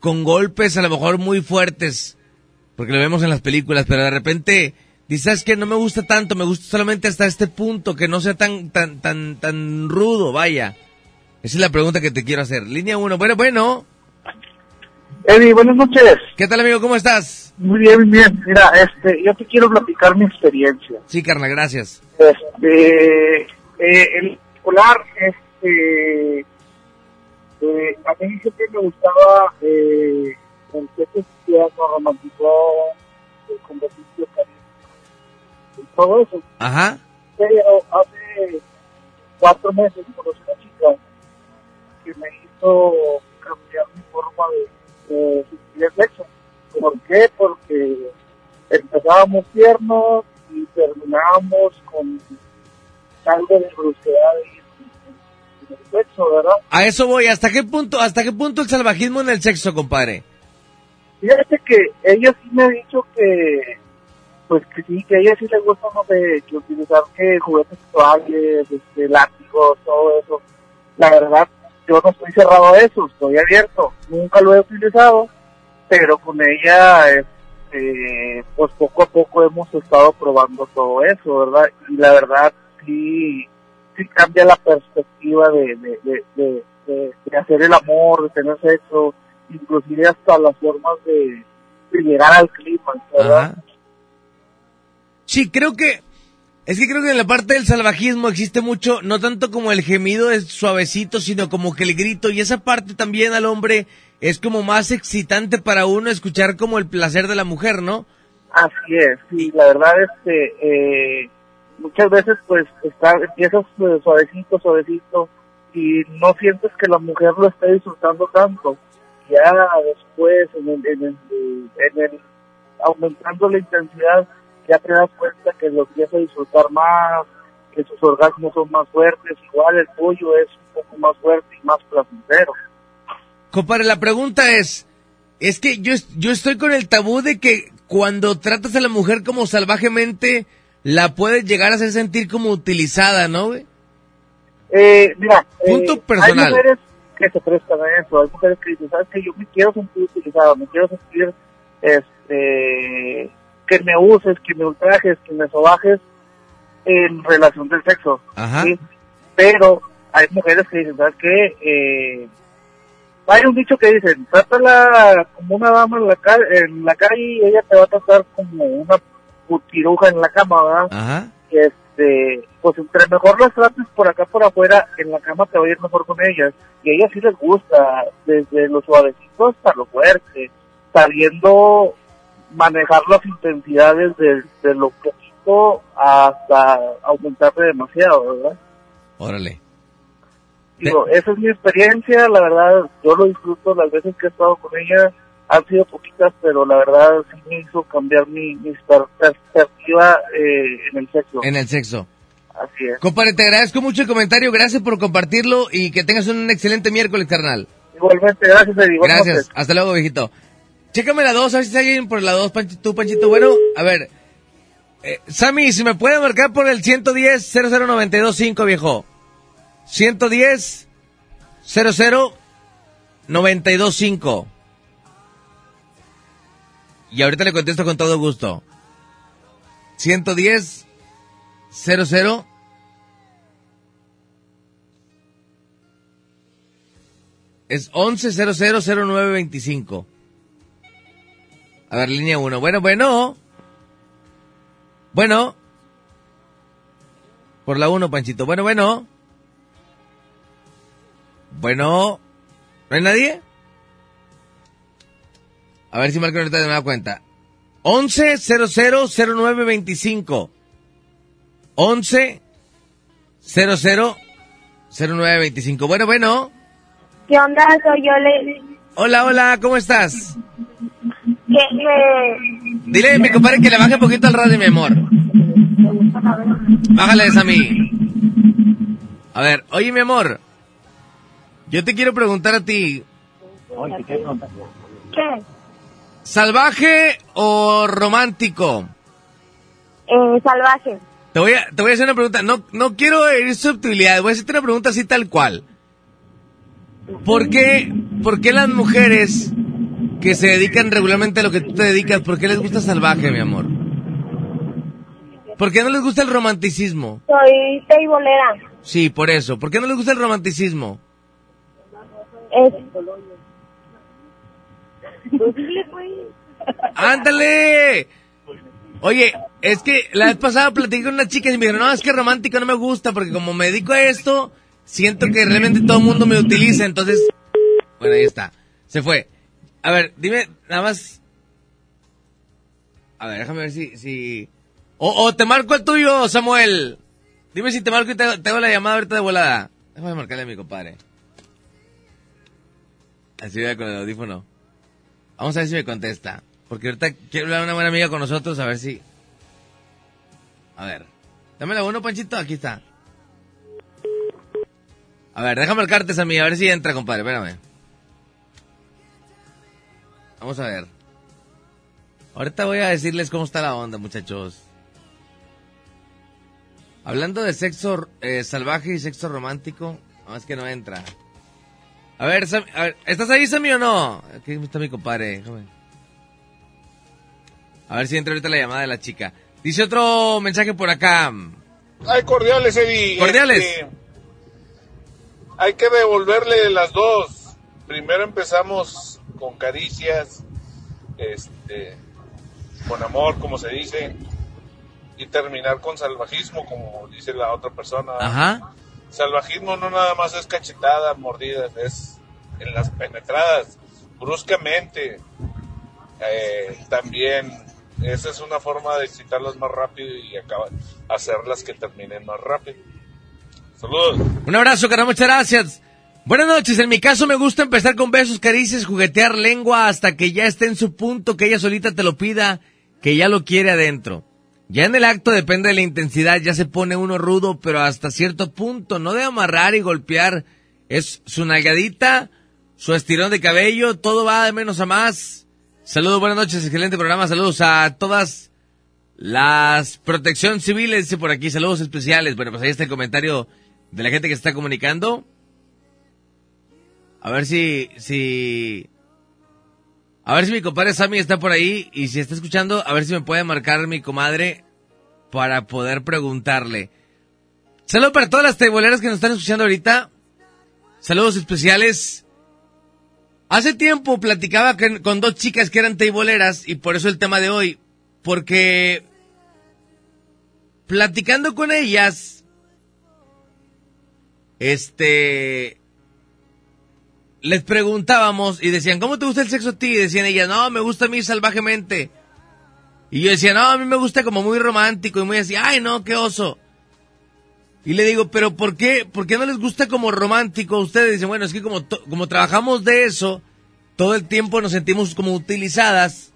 con golpes a lo mejor muy fuertes porque lo vemos en las películas, pero de repente dices que no me gusta tanto, me gusta solamente hasta este punto, que no sea tan tan tan tan rudo, vaya. Esa es la pregunta que te quiero hacer. Línea 1. Bueno, bueno. Eddie, buenas noches. ¿Qué tal, amigo? ¿Cómo estás? Muy bien, muy bien. Mira, este, yo te quiero platicar mi experiencia. Sí, carnal, gracias. Este, eh, en particular, este, eh, a mí siempre me gustaba eh, el sexo cristiano, romántico, el convertido cariño, y todo eso. Ajá. Pero hace cuatro meses conocí una chica que me hizo cambiar mi forma de, de sentir el sexo. ¿Por qué? Porque empezábamos tiernos y terminábamos con algo de brusquedad el sexo, ¿verdad? A eso voy. ¿Hasta qué punto hasta qué punto el salvajismo en el sexo, compadre? Fíjate que ella sí me ha dicho que, pues que sí, que a ella sí le gusta, no sé, que utilizar que juguetes sexuales, este, látigos, todo eso. La verdad, yo no estoy cerrado a eso, estoy abierto. Nunca lo he utilizado, pero con ella, este, pues poco a poco hemos estado probando todo eso, ¿verdad? Y la verdad, sí, sí cambia la perspectiva de, de, de, de, hacer el amor, de tener sexo, inclusive hasta las formas de, llegar al clima, ¿verdad? Ajá. Sí, creo que es que creo que en la parte del salvajismo existe mucho, no tanto como el gemido es suavecito, sino como que el grito y esa parte también al hombre es como más excitante para uno escuchar como el placer de la mujer, ¿no? Así es, sí, la verdad este, eh, muchas veces pues está, empiezas suavecito, suavecito y no sientes que la mujer lo esté disfrutando tanto. Ya después, en el, en el, en el, aumentando la intensidad, ya te das cuenta que lo empieza a disfrutar más, que sus orgasmos son más fuertes, igual el tuyo es un poco más fuerte y más placentero. Compadre, la pregunta es, es que yo, yo estoy con el tabú de que cuando tratas a la mujer como salvajemente, la puedes llegar a hacer sentir como utilizada, ¿no, güey? Eh, mira, Punto eh, personal. hay mujeres que se prestan a eso, hay mujeres que dicen, sabes que yo me quiero sentir utilizada, me quiero sentir, este, que me uses, que me ultrajes, que me sobajes en relación del sexo. Ajá. ¿sí? Pero hay mujeres que dicen, sabes que, eh, hay un dicho que dicen, trátala como una dama en la, ca- en la calle y ella te va a tratar como una putiruja en la cama, ¿verdad? Ajá. Este, pues entre mejor las trates por acá por afuera, en la cama te va a ir mejor con ellas. Y a ellas sí les gusta, desde lo suavecito hasta lo fuerte, sabiendo manejar las intensidades de, de lo poquito hasta aumentarle demasiado, ¿verdad? Órale. Digo, esa es mi experiencia, la verdad, yo lo disfruto las veces que he estado con ella, han sido poquitas, pero la verdad sí me hizo cambiar mi, mi per- perspectiva eh, en el sexo. En el sexo. Así es. Compadre, te agradezco mucho el comentario, gracias por compartirlo y que tengas un excelente miércoles, carnal. Igualmente, gracias, Eddie. Gracias, noches. hasta luego, viejito. Chécame la 2, a ver si está alguien por la 2, Panchito, tú, Panchito. Bueno, a ver. Eh, Sammy, si me puede marcar por el 110 00925, viejo. 110 00925. Y ahorita le contesto con todo gusto. 110 00 Es 11000925. A ver, línea 1. Bueno, bueno. Bueno. Por la 1, Panchito. Bueno, bueno. Bueno. ¿No hay nadie? A ver si marco ahorita de nueva cuenta. 11000925. 11000925. Bueno, bueno. ¿Qué onda? Soy yo, le... Hola, hola, ¿cómo estás? Que me... Dile a mi compadre que le baje un poquito al radio, mi amor. Bájale a mí. A ver, oye, mi amor. Yo te quiero preguntar a ti, ¿Qué? ¿Salvaje o romántico? Eh, salvaje. Te voy a, te voy a hacer una pregunta. No, no quiero herir susceptibilidad. Voy a hacerte una pregunta así tal cual. ¿Por qué, por qué las mujeres que se dedican regularmente a lo que tú te dedicas, por qué les gusta salvaje, mi amor? ¿Por qué no les gusta el romanticismo? Soy teibolera. Sí, por eso. ¿Por qué no les gusta el romanticismo? Es... ¡Ándale! Oye, es que la vez pasada platiqué con una chica y me dijeron, no, es que romántico no me gusta porque como me dedico a esto, siento que realmente todo el mundo me utiliza, entonces... Bueno, ahí está. Se fue. A ver, dime, nada más... A ver, déjame ver si... si... O, o te marco el tuyo, Samuel. Dime si te marco y te, la llamada ahorita de volada. Déjame marcarle a mi compadre. Así voy con el audífono. Vamos a ver si me contesta. Porque ahorita quiero hablar a una buena amiga con nosotros, a ver si... A ver. Dame la uno, Panchito, aquí está. A ver, déjame marcarte esa mía, a ver si entra, compadre, espérame. Vamos a ver. Ahorita voy a decirles cómo está la onda, muchachos. Hablando de sexo eh, salvaje y sexo romántico, es que no entra. A ver, Sam- a ver, ¿estás ahí, Sammy, o no? Aquí está mi compadre, déjame. A ver si entra ahorita la llamada de la chica. Dice otro mensaje por acá. Hay cordiales, Eddie. Cordiales. Este, hay que devolverle las dos. Primero empezamos con caricias, este, con amor, como se dice, y terminar con salvajismo, como dice la otra persona. Ajá. Salvajismo no nada más es cachetada, mordidas, es en las penetradas, bruscamente. Eh, también esa es una forma de excitarlas más rápido y acabar, hacerlas que terminen más rápido. Saludos. Un abrazo, cara, muchas gracias. Buenas noches, en mi caso me gusta empezar con besos, caricias, juguetear lengua hasta que ya esté en su punto, que ella solita te lo pida, que ya lo quiere adentro. Ya en el acto depende de la intensidad, ya se pone uno rudo, pero hasta cierto punto, no de amarrar y golpear, es su nalgadita, su estirón de cabello, todo va de menos a más. Saludos, buenas noches, excelente programa, saludos a todas las protección civiles, dice por aquí, saludos especiales. Bueno, pues ahí está el comentario de la gente que se está comunicando. A ver si, si, a ver si mi compadre Sammy está por ahí y si está escuchando, a ver si me puede marcar mi comadre para poder preguntarle. Saludos para todas las teiboleras que nos están escuchando ahorita. Saludos especiales. Hace tiempo platicaba con, con dos chicas que eran teiboleras y por eso el tema de hoy. Porque platicando con ellas, este, les preguntábamos y decían, ¿cómo te gusta el sexo a ti? Y decían ellas, no, me gusta a mí salvajemente. Y yo decía, no, a mí me gusta como muy romántico y muy así, ay, no, qué oso. Y le digo, pero ¿por qué, por qué no les gusta como romántico a ustedes? Dicen, bueno, es que como, como trabajamos de eso, todo el tiempo nos sentimos como utilizadas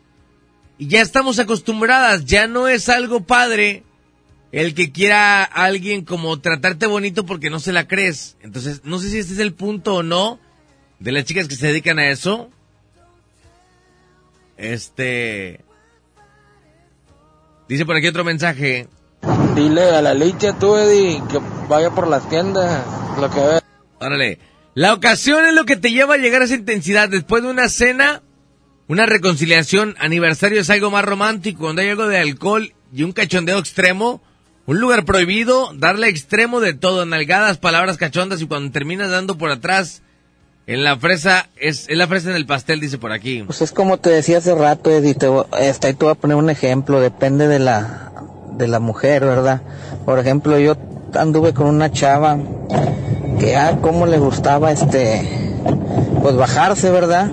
y ya estamos acostumbradas, ya no es algo padre el que quiera a alguien como tratarte bonito porque no se la crees. Entonces, no sé si este es el punto o no de las chicas que se dedican a eso. Este... Dice por aquí otro mensaje. Dile a la leche tú, Eddie, que vaya por las tiendas, lo que ve. Órale. La ocasión es lo que te lleva a llegar a esa intensidad. Después de una cena, una reconciliación, aniversario es algo más romántico. Cuando hay algo de alcohol y un cachondeo extremo, un lugar prohibido, darle extremo de todo, nalgadas, palabras cachondas y cuando terminas dando por atrás, en la fresa, es, es la fresa en el pastel, dice por aquí. Pues es como te decía hace rato, Eddie, te, voy- este, ahí te voy a poner un ejemplo, depende de la, de la mujer, ¿verdad? Por ejemplo, yo anduve con una chava que, ah, cómo le gustaba, este, pues bajarse, ¿verdad?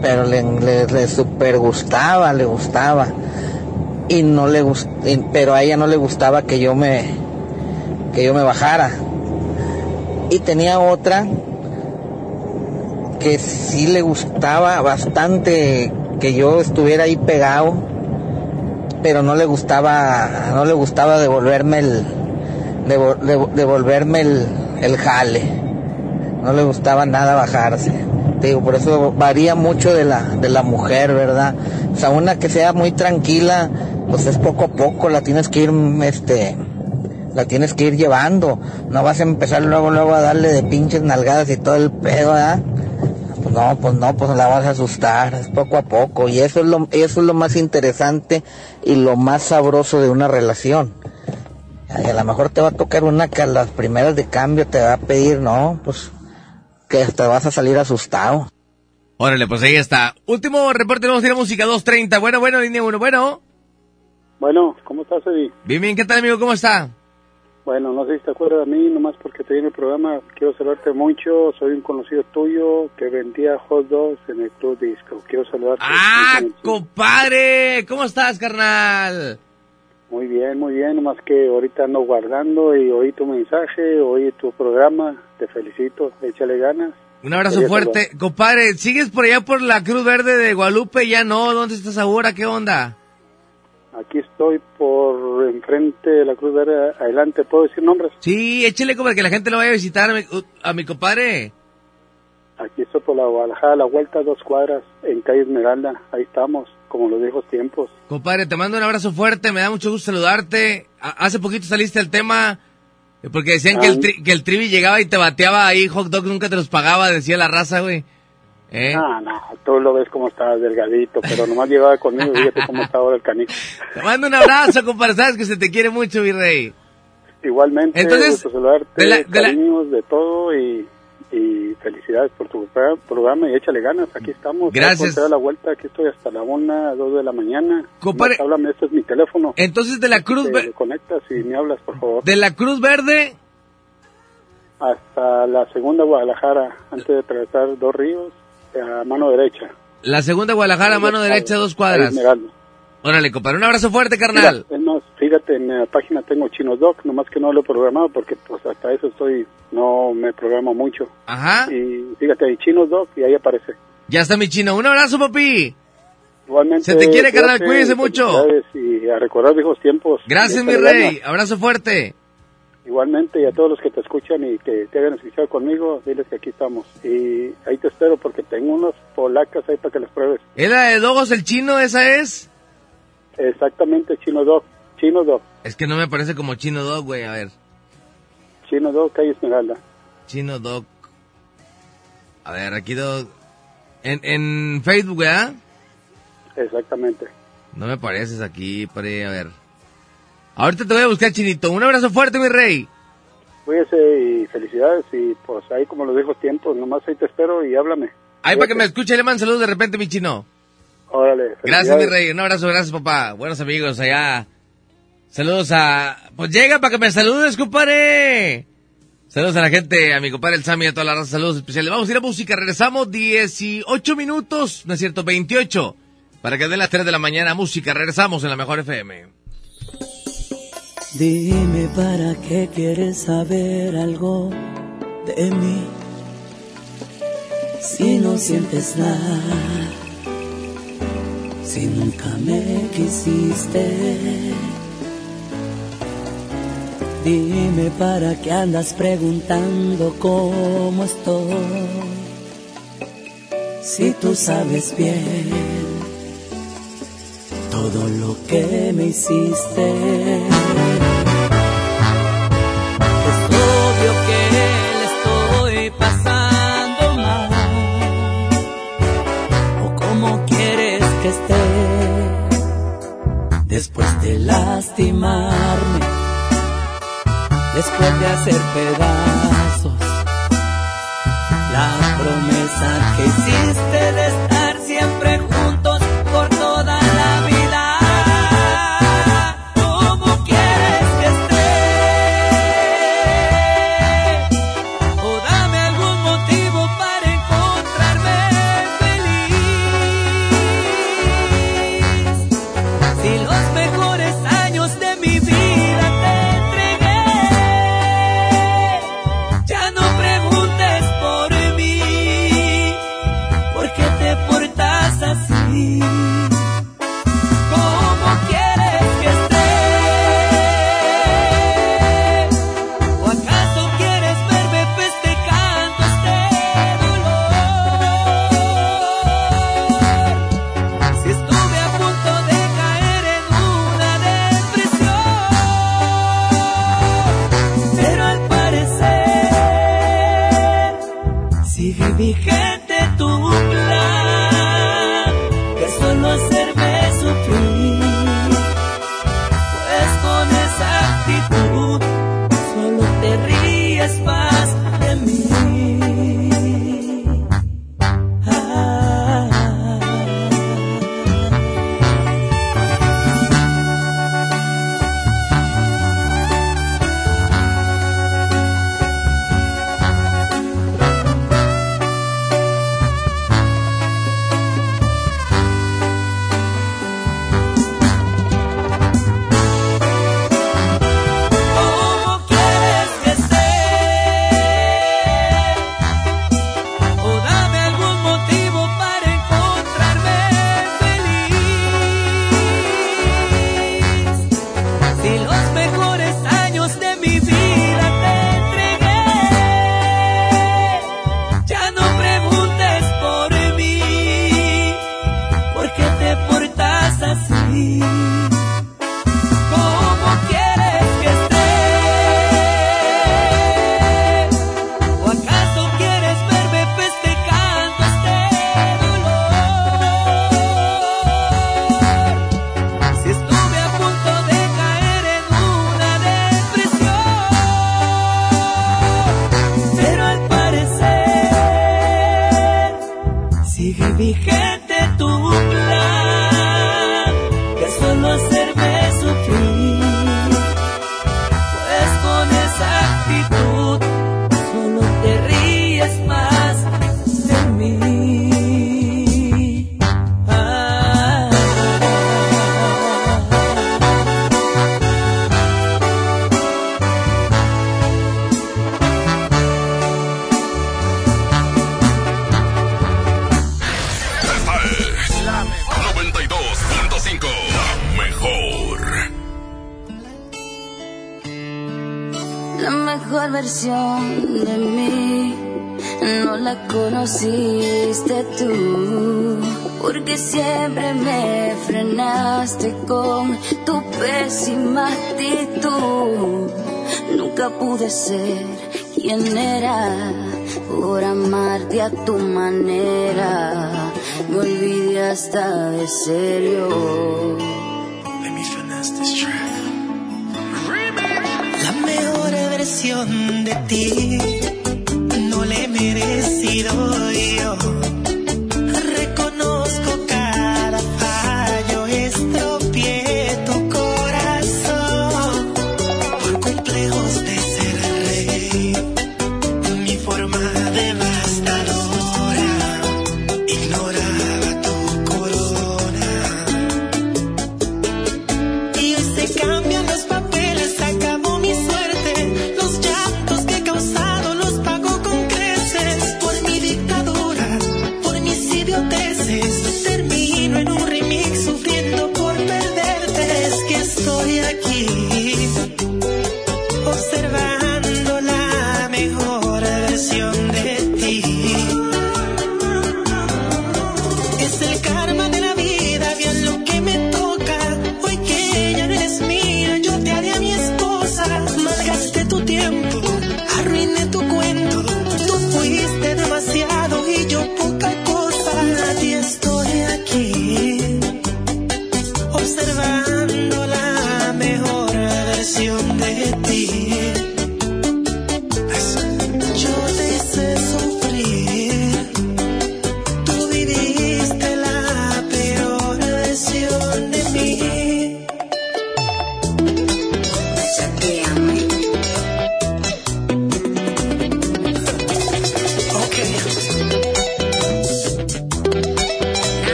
Pero le, le, le super gustaba, le gustaba. Y no le gust, y- pero a ella no le gustaba que yo me, que yo me bajara. Y tenía otra que sí le gustaba bastante que yo estuviera ahí pegado, pero no le gustaba, no le gustaba devolverme el, devo- devo- devolverme el, el jale, no le gustaba nada bajarse. Te digo, por eso varía mucho de la, de la mujer, ¿verdad? O sea, una que sea muy tranquila, pues es poco a poco, la tienes que ir, este, la tienes que ir llevando. No vas a empezar luego, luego a darle de pinches nalgadas y todo el pedo, ¿verdad? Pues no, pues no, pues la vas a asustar, es poco a poco. Y eso es lo, eso es lo más interesante y lo más sabroso de una relación. Y a lo mejor te va a tocar una que a las primeras de cambio te va a pedir, no, pues que te vas a salir asustado. Órale, pues ahí está. Último reporte, vamos a ir a música 230. Bueno, bueno, línea 1, bueno. Bueno, ¿cómo estás, Eddie? Bien, bien, ¿qué tal, amigo? ¿Cómo está? Bueno, no sé si te acuerdas de mí, nomás porque te vi en el programa. Quiero saludarte mucho. Soy un conocido tuyo que vendía hot dogs en el Club Disco. Quiero saludarte. ¡Ah, compadre! ¿Cómo estás, carnal? Muy bien, muy bien. Nomás que ahorita ando guardando y oí tu mensaje, oí tu programa. Te felicito. Échale ganas. Un abrazo Quería fuerte. Compadre, ¿sigues por allá por la Cruz Verde de Guadalupe? Ya no, ¿dónde estás ahora? ¿Qué onda? Aquí estoy por enfrente de la Cruz Verde. Adelante, ¿puedo decir nombres? Sí, échale como que la gente lo vaya a visitar a mi, a mi compadre. Aquí estoy por la Guadalajara, la vuelta dos cuadras en calle Esmeralda. Ahí estamos, como los viejos tiempos. Compadre, te mando un abrazo fuerte, me da mucho gusto saludarte. A- hace poquito saliste al tema eh, porque decían que, el tri- que el trivi llegaba y te bateaba ahí, hot dog nunca te los pagaba, decía la raza, güey. ¿Eh? No, no, tú lo ves como está delgadito, pero nomás llevaba conmigo, fíjate cómo está ahora el canijo. Te mando un abrazo, compadre, sabes que se te quiere mucho, mi rey. Igualmente, Entonces, gusto saludarte, de la- de la- cariños de todo y, y felicidades por tu pro- programa y échale ganas, aquí estamos. Gracias. Te la vuelta, aquí estoy hasta la una, dos de la mañana. Compadre- Nomás háblame, este es mi teléfono. Entonces, de la Cruz Te Ver- conectas y me hablas, por favor. De la Cruz Verde, Hasta la segunda Guadalajara, antes de atravesar dos ríos, a mano derecha. la segunda Guadalajara, mano derecha, dos cuadras. Órale, compadre, un abrazo fuerte, carnal. Mira, fíjate, en la página tengo Chino Doc, nomás que no lo he programado porque pues hasta eso estoy, no me programo mucho. Ajá. Y fíjate, ahí Chino Doc y ahí aparece. Ya está mi chino. Un abrazo, papi. Igualmente. Se te quiere, carnal, cuídese mucho. Y a recordar viejos tiempos. Gracias, mi rey. Abrazo fuerte. Igualmente, y a todos los que te escuchan y que te hayan escuchado conmigo, diles que aquí estamos. Y ahí te espero porque tengo unas polacas ahí para que las pruebes. ¿Es la de Dogos el chino? ¿Esa es? Exactamente, Chino Doc. Chino Doc. Es que no me parece como chino dog, güey. A ver. Chino Doc, calle Esmeralda. Chino dog. A ver, aquí dog. En, en Facebook, ¿verdad? Exactamente. No me pareces aquí, ahí, a ver. Ahorita te voy a buscar, chinito. Un abrazo fuerte, mi rey. Cuídese y felicidades y pues ahí como los viejos tiempos, nomás ahí te espero y háblame. Ahí para que me escuche, le mando saludos de repente, mi chino. Órale. Gracias, mi rey. Un abrazo, gracias, papá. Buenos amigos allá. Saludos a... Pues llega para que me saludes, compadre. Saludos a la gente, a mi compadre el Sammy, a toda la raza. Saludos especiales. Vamos a ir a música. Regresamos 18 minutos, no es cierto, 28. Para que den las 3 de la mañana música. Regresamos en la mejor FM. Dime para qué quieres saber algo de mí. Si no sientes nada, si nunca me quisiste. Dime para qué andas preguntando cómo estoy. Si tú sabes bien todo lo que me hiciste. Es obvio que le estoy pasando mal. O cómo quieres que esté después de lastimarme, después de hacer pedazos la promesa que hiciste de estar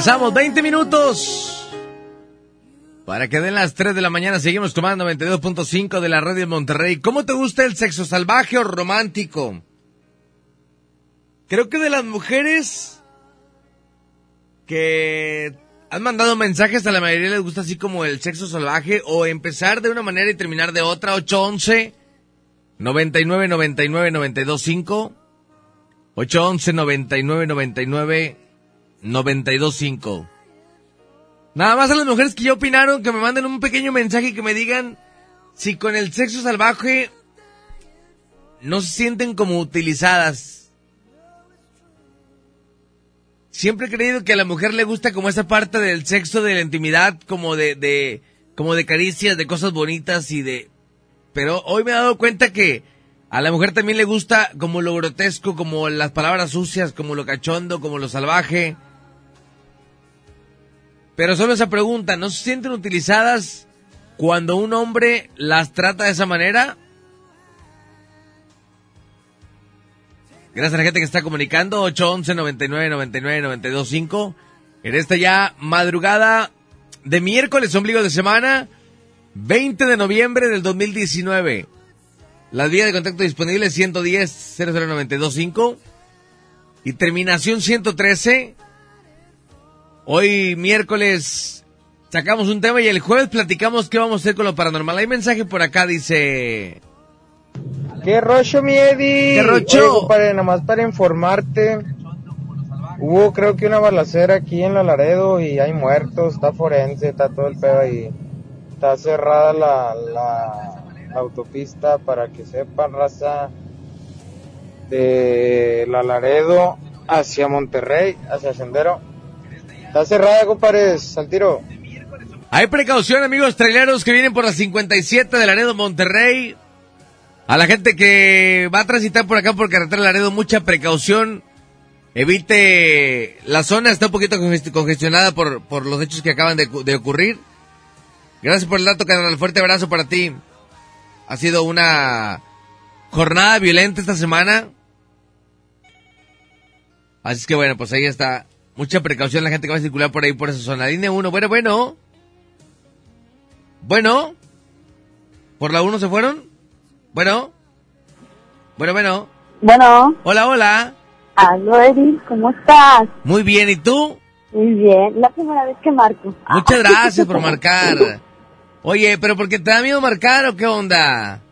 Regresamos 20 minutos. Para que den las 3 de la mañana seguimos tomando 92.5 de la radio de Monterrey. ¿Cómo te gusta el sexo salvaje o romántico? Creo que de las mujeres que han mandado mensajes a la mayoría les gusta así como el sexo salvaje o empezar de una manera y terminar de otra. 811 99 99 925 811 99 99 925 Nada más a las mujeres que ya opinaron que me manden un pequeño mensaje y que me digan si con el sexo salvaje no se sienten como utilizadas. Siempre he creído que a la mujer le gusta como esa parte del sexo, de la intimidad, como de, de, como de caricias, de cosas bonitas y de... Pero hoy me he dado cuenta que a la mujer también le gusta como lo grotesco, como las palabras sucias, como lo cachondo, como lo salvaje. Pero solo esa pregunta, ¿no se sienten utilizadas cuando un hombre las trata de esa manera? Gracias a la gente que está comunicando, 811 99 99 925 En esta ya madrugada de miércoles, ombligo de semana, 20 de noviembre del 2019. Las vías de contacto disponibles 110 00925 y terminación 113. Hoy miércoles sacamos un tema y el jueves platicamos qué vamos a hacer con lo paranormal. Hay mensaje por acá, dice... ¿Qué rollo, mi Eddie? ¿Qué rocho? Oye, compadre, nomás para informarte. Hubo creo que una balacera aquí en La Laredo y hay muertos, está forense, está todo el pedo ahí. Está cerrada la, la, la autopista para que sepan, raza, de La Laredo hacia Monterrey, hacia Sendero. Está cerrada, compadres, al tiro. Hay precaución, amigos traileros que vienen por la 57 de Laredo, Monterrey. A la gente que va a transitar por acá por carretera Laredo, mucha precaución. Evite, la zona está un poquito congest- congestionada por, por los hechos que acaban de, de ocurrir. Gracias por el dato, carnal. Fuerte abrazo para ti. Ha sido una jornada violenta esta semana. Así que bueno, pues ahí está. Mucha precaución la gente que va a circular por ahí, por esa zona. Línea 1, bueno, bueno. Bueno. ¿Por la 1 se fueron? Bueno. Bueno, bueno. Bueno, Hola, hola. aló Edith, ¿cómo estás? Muy bien, ¿y tú? Muy bien, la primera vez que marco. Muchas gracias por marcar. Oye, pero ¿por qué te da miedo marcar o qué onda?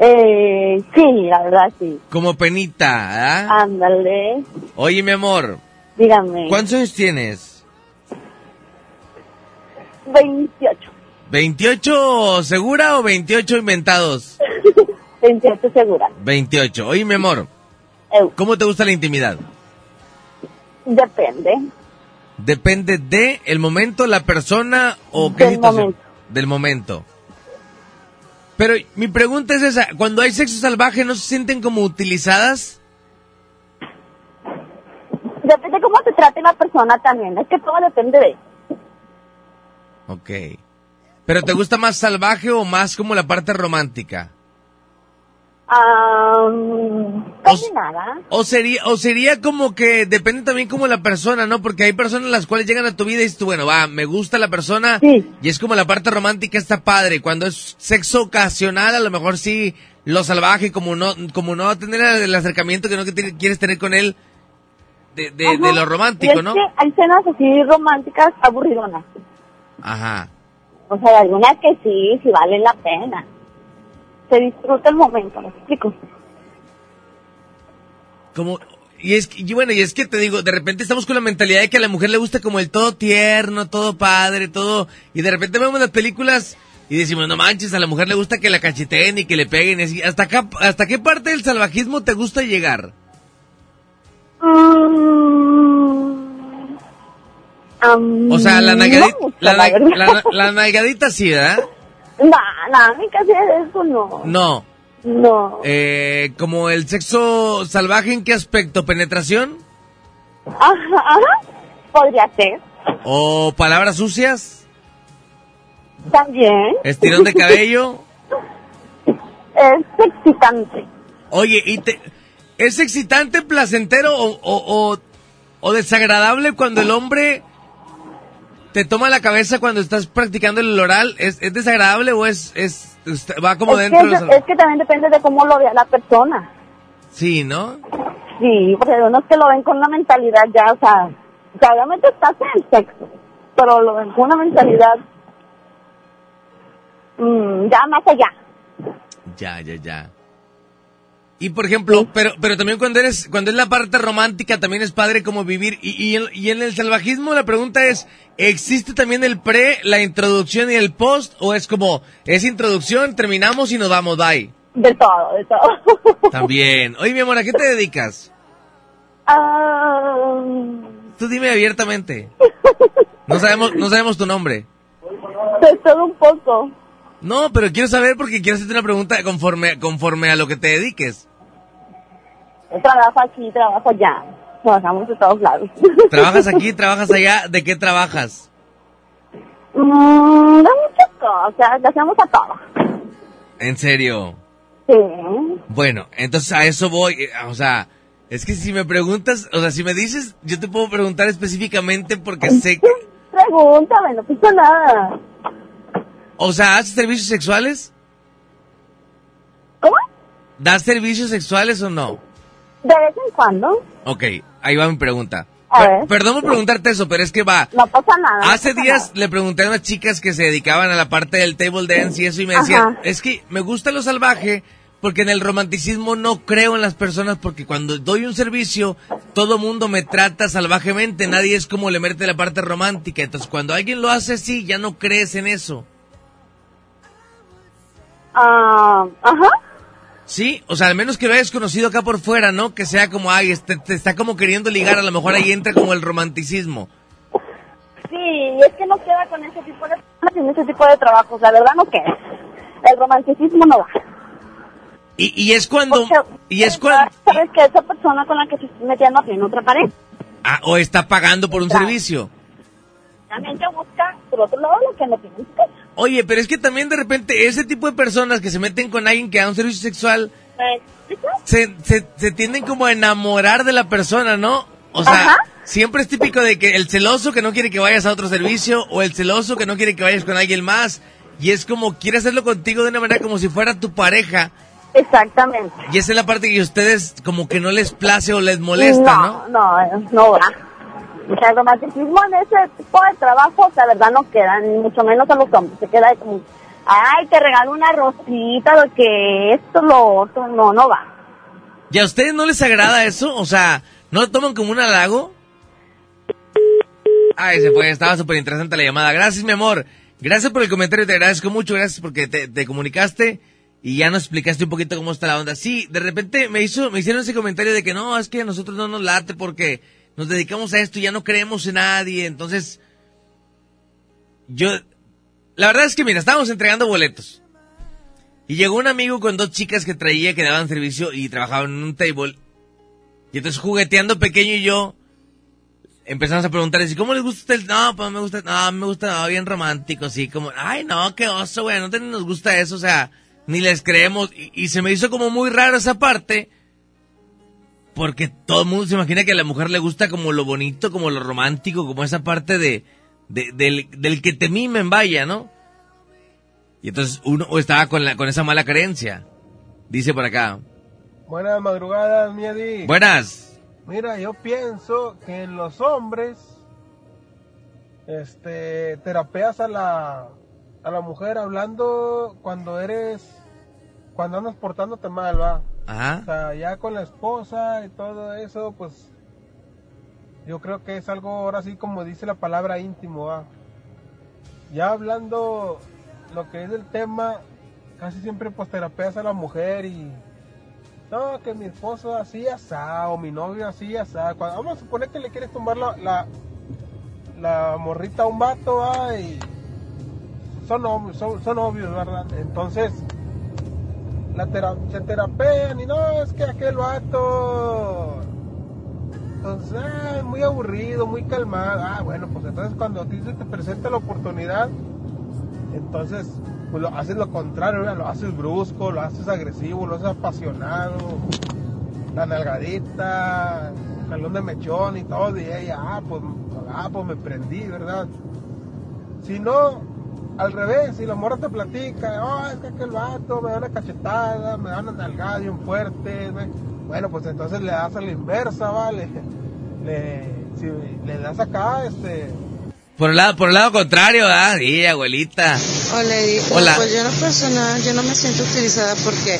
Eh, sí, la verdad sí. Como penita, ¿ah? Ándale, Oye, mi amor, dígame. ¿cuántos años tienes? 28. ¿28 segura o 28 inventados? 28 segura. 28. Oye, mi amor, Eu, ¿cómo te gusta la intimidad? depende. ¿Depende de el momento, la persona o qué Del situación? momento. Del momento. Pero mi pregunta es esa, cuando hay sexo salvaje, ¿no se sienten como utilizadas? Depende cómo te trate la persona también. Es que todo depende de. Ok. ¿Pero te gusta más salvaje o más como la parte romántica? Ah, casi nada. O sería, o sería como que depende también como la persona, ¿no? Porque hay personas las cuales llegan a tu vida y dices tú, bueno, va, me gusta la persona y es como la parte romántica está padre. Cuando es sexo ocasional, a lo mejor sí lo salvaje, como no, como no tener el acercamiento que no que te- quieres tener con él de, de, lo Y romántico, es ¿no? que hay cenas así románticas aburridonas. Ajá. O sea, hay algunas que sí, sí valen la pena. Se disfruta el momento, ¿me explico? Como, y es que, y bueno, y es que te digo, de repente estamos con la mentalidad de que a la mujer le gusta como el todo tierno, todo padre, todo, y de repente vemos las películas y decimos, no manches, a la mujer le gusta que la cacheteen y que le peguen, y así. ¿Hasta acá, hasta qué parte del salvajismo te gusta llegar? O sea, la nalgadita, no la, la na- verdad. la- la nalgadita sí, ¿verdad? No, no, mí casi eso no. No. No. Eh, como el sexo salvaje, ¿en qué aspecto? ¿Penetración? Ajá, ajá. Podría ser. ¿O palabras sucias? También. ¿Estirón de cabello? es excitante. Oye, ¿y te, ¿es excitante, placentero o, o, o, o desagradable cuando el hombre te toma la cabeza cuando estás practicando el oral? ¿Es, es desagradable o es, es, va como es, dentro que, de los- es que también depende de cómo lo vea la persona. Sí, ¿no? Sí, porque hay unos que lo ven con una mentalidad ya, o sea, o sea, obviamente estás en el sexo, pero lo ven con una mentalidad mm, ya más allá. Ya, ya, ya. Y por ejemplo, pero, pero también cuando eres, cuando es la parte romántica también es padre como vivir. Y, y, en, y en el salvajismo la pregunta es, ¿existe también el pre, la introducción y el post? ¿O es como, es introducción, terminamos y nos vamos, bye? De todo, de todo. También. Oye, mi amor, ¿a qué te dedicas? Ah, Tú dime abiertamente. No sabemos, no sabemos tu nombre. de todo un poco. No, pero quiero saber porque quiero hacerte una pregunta conforme, conforme a lo que te dediques. Trabajo aquí, trabajo allá. Trabajamos de todos lados. ¿Trabajas aquí, trabajas allá? ¿De qué trabajas? Mm, de muchas cosas, le hacemos a todo. ¿En serio? Sí. Bueno, entonces a eso voy, eh, o sea, es que si me preguntas, o sea, si me dices, yo te puedo preguntar específicamente porque sé que, Pregúntame, no pasa nada. o sea, ¿haces servicios sexuales? ¿Cómo? ¿Das servicios sexuales o no? De vez en cuando. Ok, ahí va mi pregunta. A ver. Perdón por preguntarte eso, pero es que va. No pasa nada. Hace pasa días le pregunté a unas chicas que se dedicaban a la parte del table dance y eso y me decían, Ajá. es que me gusta lo salvaje porque en el romanticismo no creo en las personas porque cuando doy un servicio todo mundo me trata salvajemente, nadie es como le mete la parte romántica, entonces cuando alguien lo hace así ya no crees en eso. Ah, ajá. Sí, o sea, al menos que lo hayas conocido acá por fuera, ¿no? Que sea como, ay, este, te está como queriendo ligar, a lo mejor ahí entra como el romanticismo. Sí, es que no queda con ese tipo de en ese tipo de trabajos, la verdad no queda. El romanticismo no va. Y, y es cuando, y es cuando, Sabes que esa persona con la que se está metiendo tiene otra pareja. ah, o está pagando por un servicio. También te busca, por otro lado, lo que no tiene en su casa. Oye, pero es que también de repente ese tipo de personas que se meten con alguien que da un servicio sexual se, se, se tienden como a enamorar de la persona, ¿no? O sea, Ajá. siempre es típico de que el celoso que no quiere que vayas a otro servicio o el celoso que no quiere que vayas con alguien más y es como quiere hacerlo contigo de una manera como si fuera tu pareja Exactamente. y esa es la parte que a ustedes como que no les place o les molesta, ¿no? No, no, no va. El romanticismo en ese tipo de trabajos, la verdad, no queda, ni mucho menos a los hombres. Se queda como, ay, te regalo una rosita, lo que esto, lo otro. No, no va. ¿Y a ustedes no les agrada eso? O sea, ¿no lo toman como un halago? Ay, se fue, estaba súper interesante la llamada. Gracias, mi amor. Gracias por el comentario, te agradezco mucho, gracias porque te, te comunicaste y ya nos explicaste un poquito cómo está la onda. Sí, de repente me hizo, me hicieron ese comentario de que no, es que a nosotros no nos late porque nos dedicamos a esto y ya no creemos en nadie. Entonces, yo, la verdad es que mira, estábamos entregando boletos. Y llegó un amigo con dos chicas que traía que daban servicio y trabajaban en un table. Y entonces jugueteando pequeño y yo empezamos a preguntarles, ¿y cómo les gusta el...? No, pues me gusta, no, me gusta no, bien romántico, así como, ay no, qué oso, güey, no te- nos gusta eso, o sea, ni les creemos. Y, y se me hizo como muy raro esa parte, porque todo el mundo se imagina que a la mujer le gusta como lo bonito, como lo romántico, como esa parte de, de- del, del que te mimen, vaya, ¿no? Y entonces uno estaba con, la, con esa mala creencia. Dice por acá. Buenas madrugadas, Miedi. Buenas. Mira, yo pienso que en los hombres, este, terapeas a la, a la mujer hablando cuando eres, cuando andas portándote mal, va. Ajá. Ya con la esposa y todo eso, pues, yo creo que es algo, ahora sí, como dice la palabra íntimo. Ya hablando lo que es el tema, casi siempre pues terapeas a la mujer y no, que mi esposo así asá, o mi novio así asá. Cuando- vamos a suponer que le quieres tomar la, la, la morrita a un vato, ¿va? y son, son, son novios, ¿verdad? Entonces, se terapean y no, es que aquel vato, ah, muy aburrido, muy calmado. Ah, bueno, pues entonces cuando a ti se te presenta la oportunidad, entonces pues lo haces lo contrario, lo haces brusco, lo haces agresivo, lo haces apasionado, la nalgadita, jalón de mechón y todo, y ella, ah, pues, ah, pues me prendí, ¿verdad? Si no, al revés, si la morra te platica, oh, es que aquel vato me da una cachetada, me da una nalgada bien fuerte, me-". bueno, pues entonces le das a la inversa, ¿vale? Le, si le das acá, este, Por el lado, por el lado contrario, ¿ah? Sí, abuelita. Hola, Eddie. Hola. Pues yo en lo personal, yo no me siento utilizada porque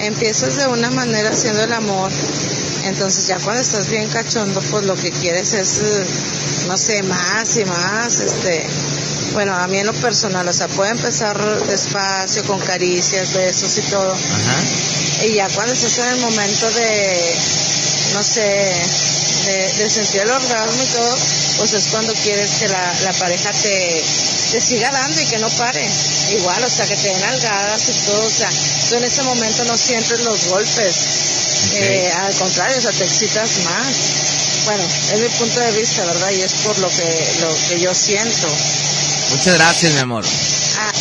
empiezas de una manera haciendo el amor, entonces ya cuando estás bien cachondo, pues lo que quieres es, eh, no sé, más y más, este, bueno, a mí en lo personal, o sea, puede empezar despacio, con caricias, besos y todo, y ya cuando estás en el momento de, no sé, de, de sentir el orgasmo y todo, pues es cuando quieres que la, la pareja te, te siga dando y que no pare. Igual, o sea, que te den algadas y todo, o sea, tú en ese momento no sientes los golpes, eh, al contrario, o sea, te excitas más. Bueno, es mi punto de vista, ¿verdad? Y es por lo que, lo que yo siento. Muchas gracias, mi amor. Ah,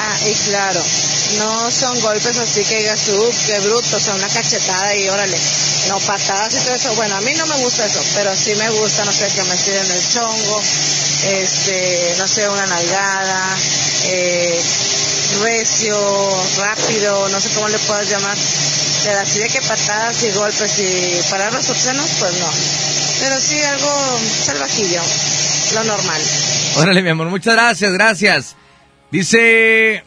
ah, y claro, no son golpes así que digas tú, qué bruto, o sea, una cachetada y órale, no patadas y todo eso. Bueno, a mí no me gusta eso, pero sí me gusta, no sé, que me tiren el chongo, este, no sé, una nalgada, eh, recio, rápido, no sé cómo le puedas llamar. Pero así de que patadas y golpes y parar los obscenos, pues no. Pero sí algo salvajillo, lo normal. Órale, mi amor, muchas gracias, gracias. Dice...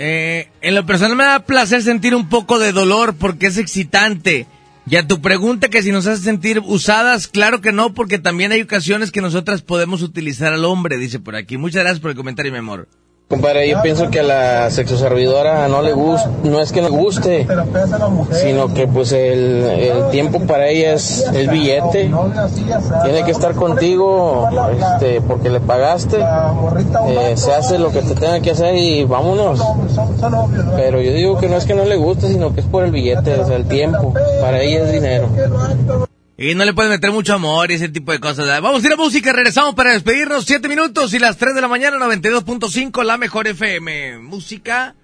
Eh, en lo personal me da placer sentir un poco de dolor porque es excitante. Y a tu pregunta que si nos hace sentir usadas, claro que no, porque también hay ocasiones que nosotras podemos utilizar al hombre, dice por aquí. Muchas gracias por el comentario, mi amor. Compadre, yo pienso que a la sexoservidora no le gusta, no es que no le guste, sino que pues el, el tiempo para ella es el billete. Tiene que estar contigo este, porque le pagaste, eh, se hace lo que te tenga que hacer y vámonos. Pero yo digo que no es que no le guste, sino que es por el billete, o sea, el tiempo. Para ella es dinero. Y no le puedes meter mucho amor y ese tipo de cosas. Vamos a ir a música, regresamos para despedirnos. Siete minutos y las 3 de la mañana, 92.5, la mejor FM. Música.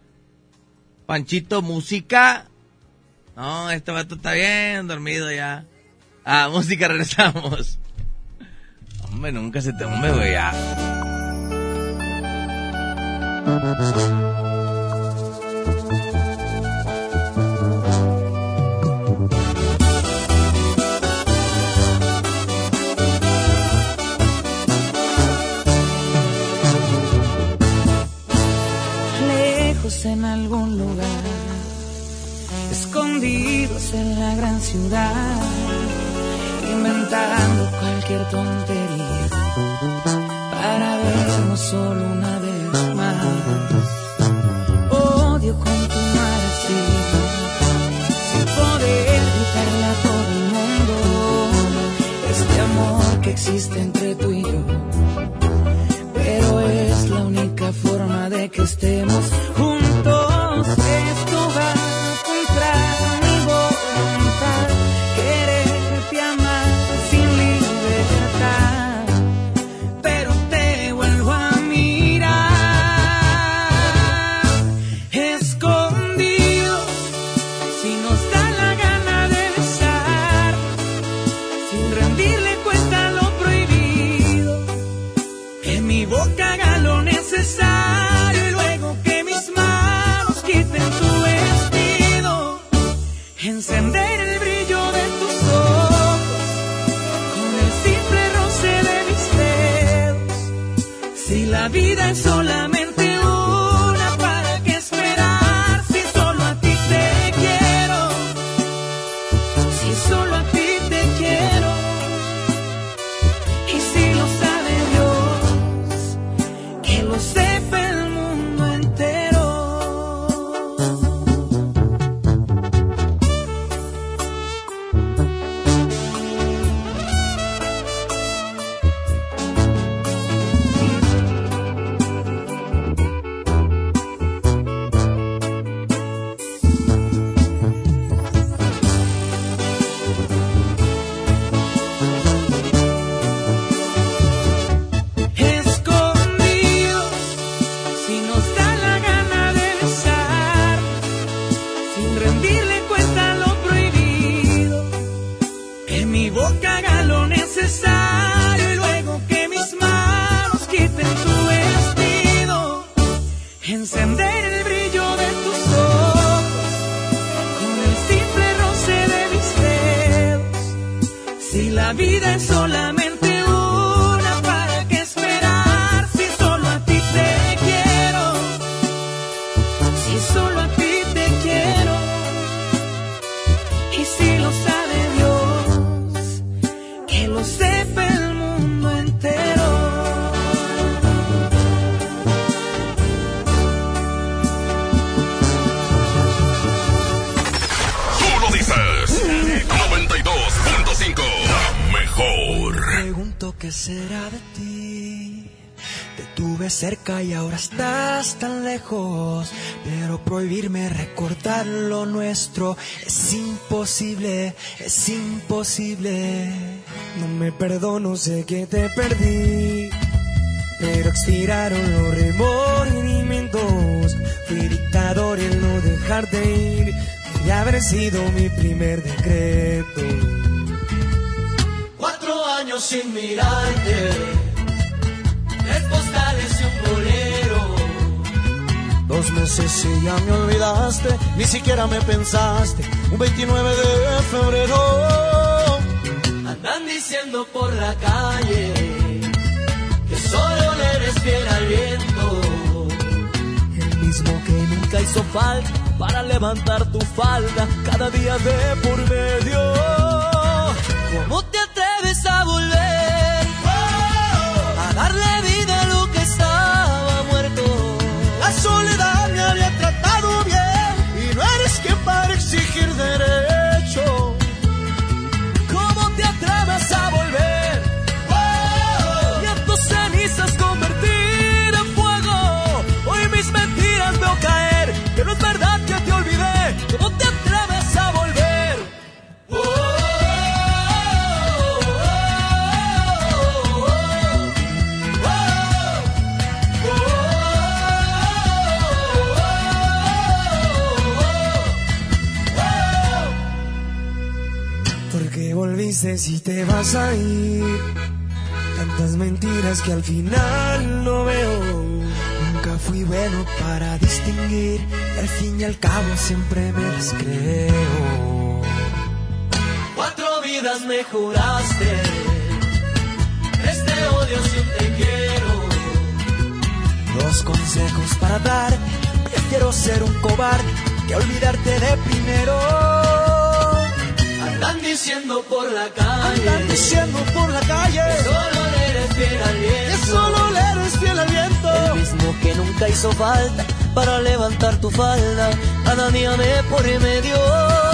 Panchito, música. No, este vato está bien dormido ya. Ah, música, regresamos. Hombre, nunca se te hombre, güey, ya. Prohibirme recordar lo nuestro es imposible, es imposible. No me perdono, sé que te perdí. Pero expiraron los remordimientos. Fui dictador en no dejarte ir. Y haber sido mi primer decreto. Cuatro años sin mirarte, Meses y ya me olvidaste, ni siquiera me pensaste. Un 29 de febrero. Andan diciendo por la calle que solo le eres fiel al viento. El mismo que nunca hizo falta para levantar tu falda cada día de por medio. ¿Cómo te atreves a volver te vas a ir? Tantas mentiras que al final no veo. Nunca fui bueno para distinguir. Y al fin y al cabo siempre me las creo. Cuatro vidas me juraste, este odio si un te quiero. Dos consejos para dar. Prefiero ser un cobarde que olvidarte de primero. Diciendo por la calle, Andan diciendo por la calle que solo le eres fiel al viento. que solo le eres fiel al viento. El mismo que nunca hizo falta para levantar tu falda, cada día me por medio.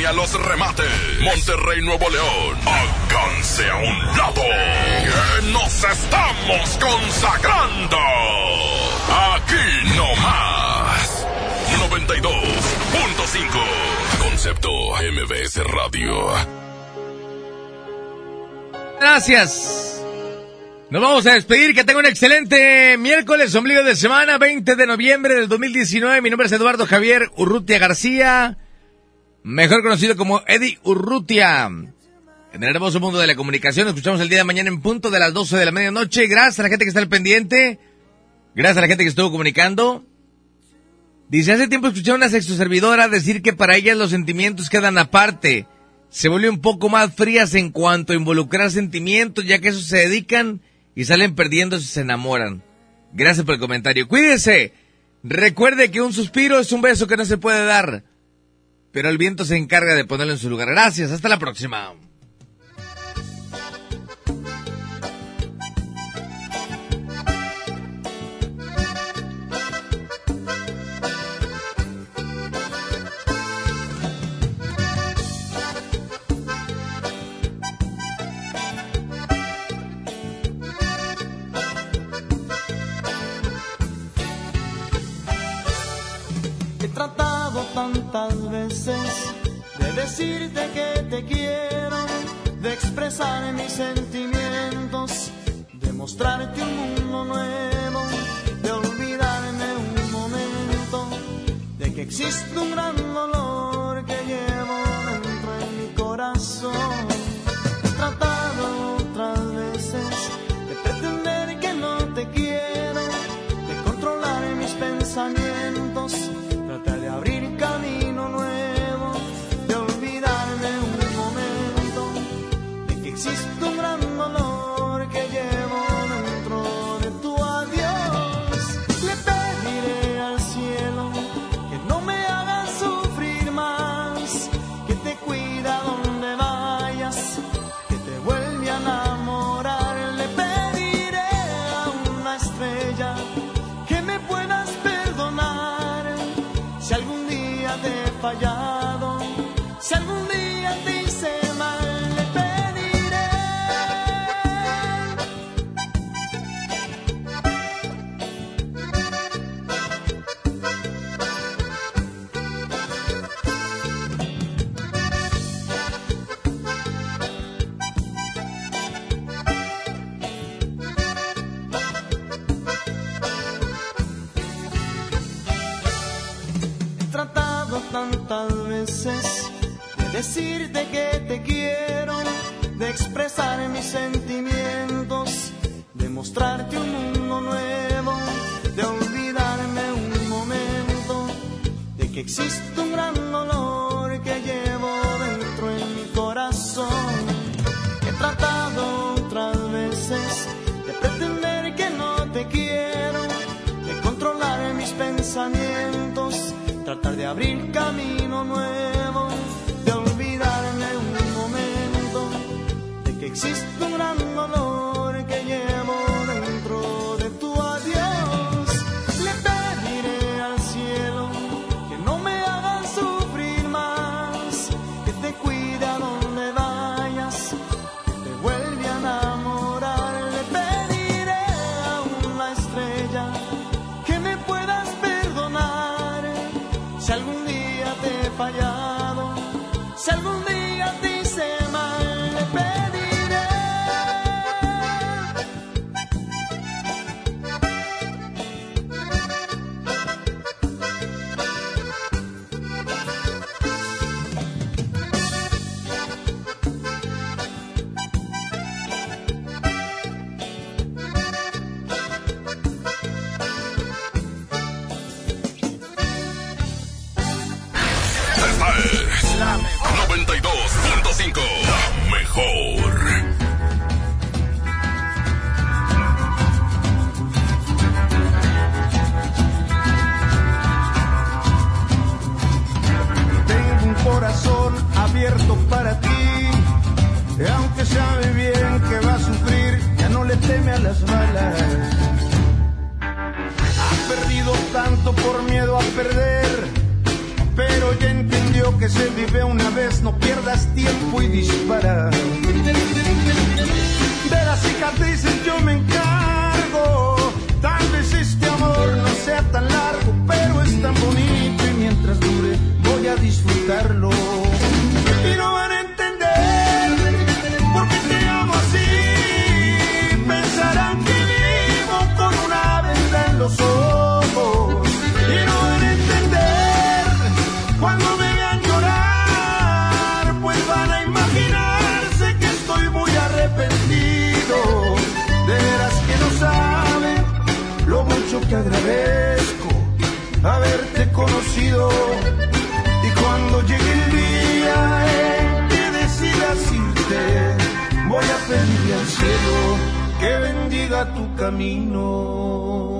Los Remates. Monterrey, Nuevo León. Háganse a un lado. Nos estamos consagrando. Aquí no más. 92.5. Concepto MBS Radio. Gracias. Nos vamos a despedir. Que tenga un excelente miércoles, ombligo de semana, 20 de noviembre del 2019. Mi nombre es Eduardo Javier Urrutia García, mejor conocido como Eddie Urrutia. En el hermoso mundo de la comunicación, escuchamos el día de mañana en punto de las 12 de la medianoche. Gracias a la gente que está al pendiente. Gracias a la gente que estuvo comunicando. Dice, hace tiempo escuché a una sexoservidora decir que para ellas los sentimientos quedan aparte. Se vuelven un poco más frías en cuanto a involucrar sentimientos, ya que esos se dedican y salen perdiendo si se enamoran. Gracias por el comentario. Cuídese. Recuerde que un suspiro es un beso que no se puede dar, pero el viento se encarga de ponerlo en su lugar. Gracias. Hasta la próxima. Decirte que te quiero, de expresar mis sentimientos, de mostrarte un mundo nuevo, de olvidarme un momento, de que existe un gran dolor que llevo dentro de mi corazón. Mis sentimientos, de mostrarte un mundo nuevo, de olvidarme un momento, de que existe un gran dolor que llevo dentro de mi corazón. He tratado otras veces de pretender que no te quiero, de controlar mis pensamientos, tratar de abrir camino nuevo, existe un gran dolor Ha perdido tanto por miedo a perder, pero ya entendió que se vive una vez, no pierdas tiempo y dispara. De las cicatrices yo me encargo, tal vez este amor no sea tan largo, pero es tan bonito y mientras dure voy a disfrutarlo. Bendiga tu camino.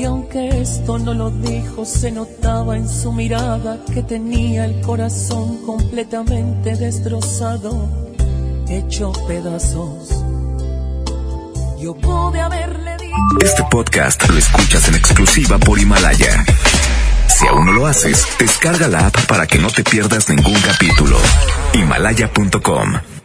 Y aunque esto no lo dijo, se notaba en su mirada que tenía el corazón completamente destrozado, hecho pedazos. Yo pude haberle dicho. Este podcast lo escuchas en exclusiva por Himalaya. Si aún no lo haces, descarga la app para que no te pierdas ningún capítulo. Himalaya.com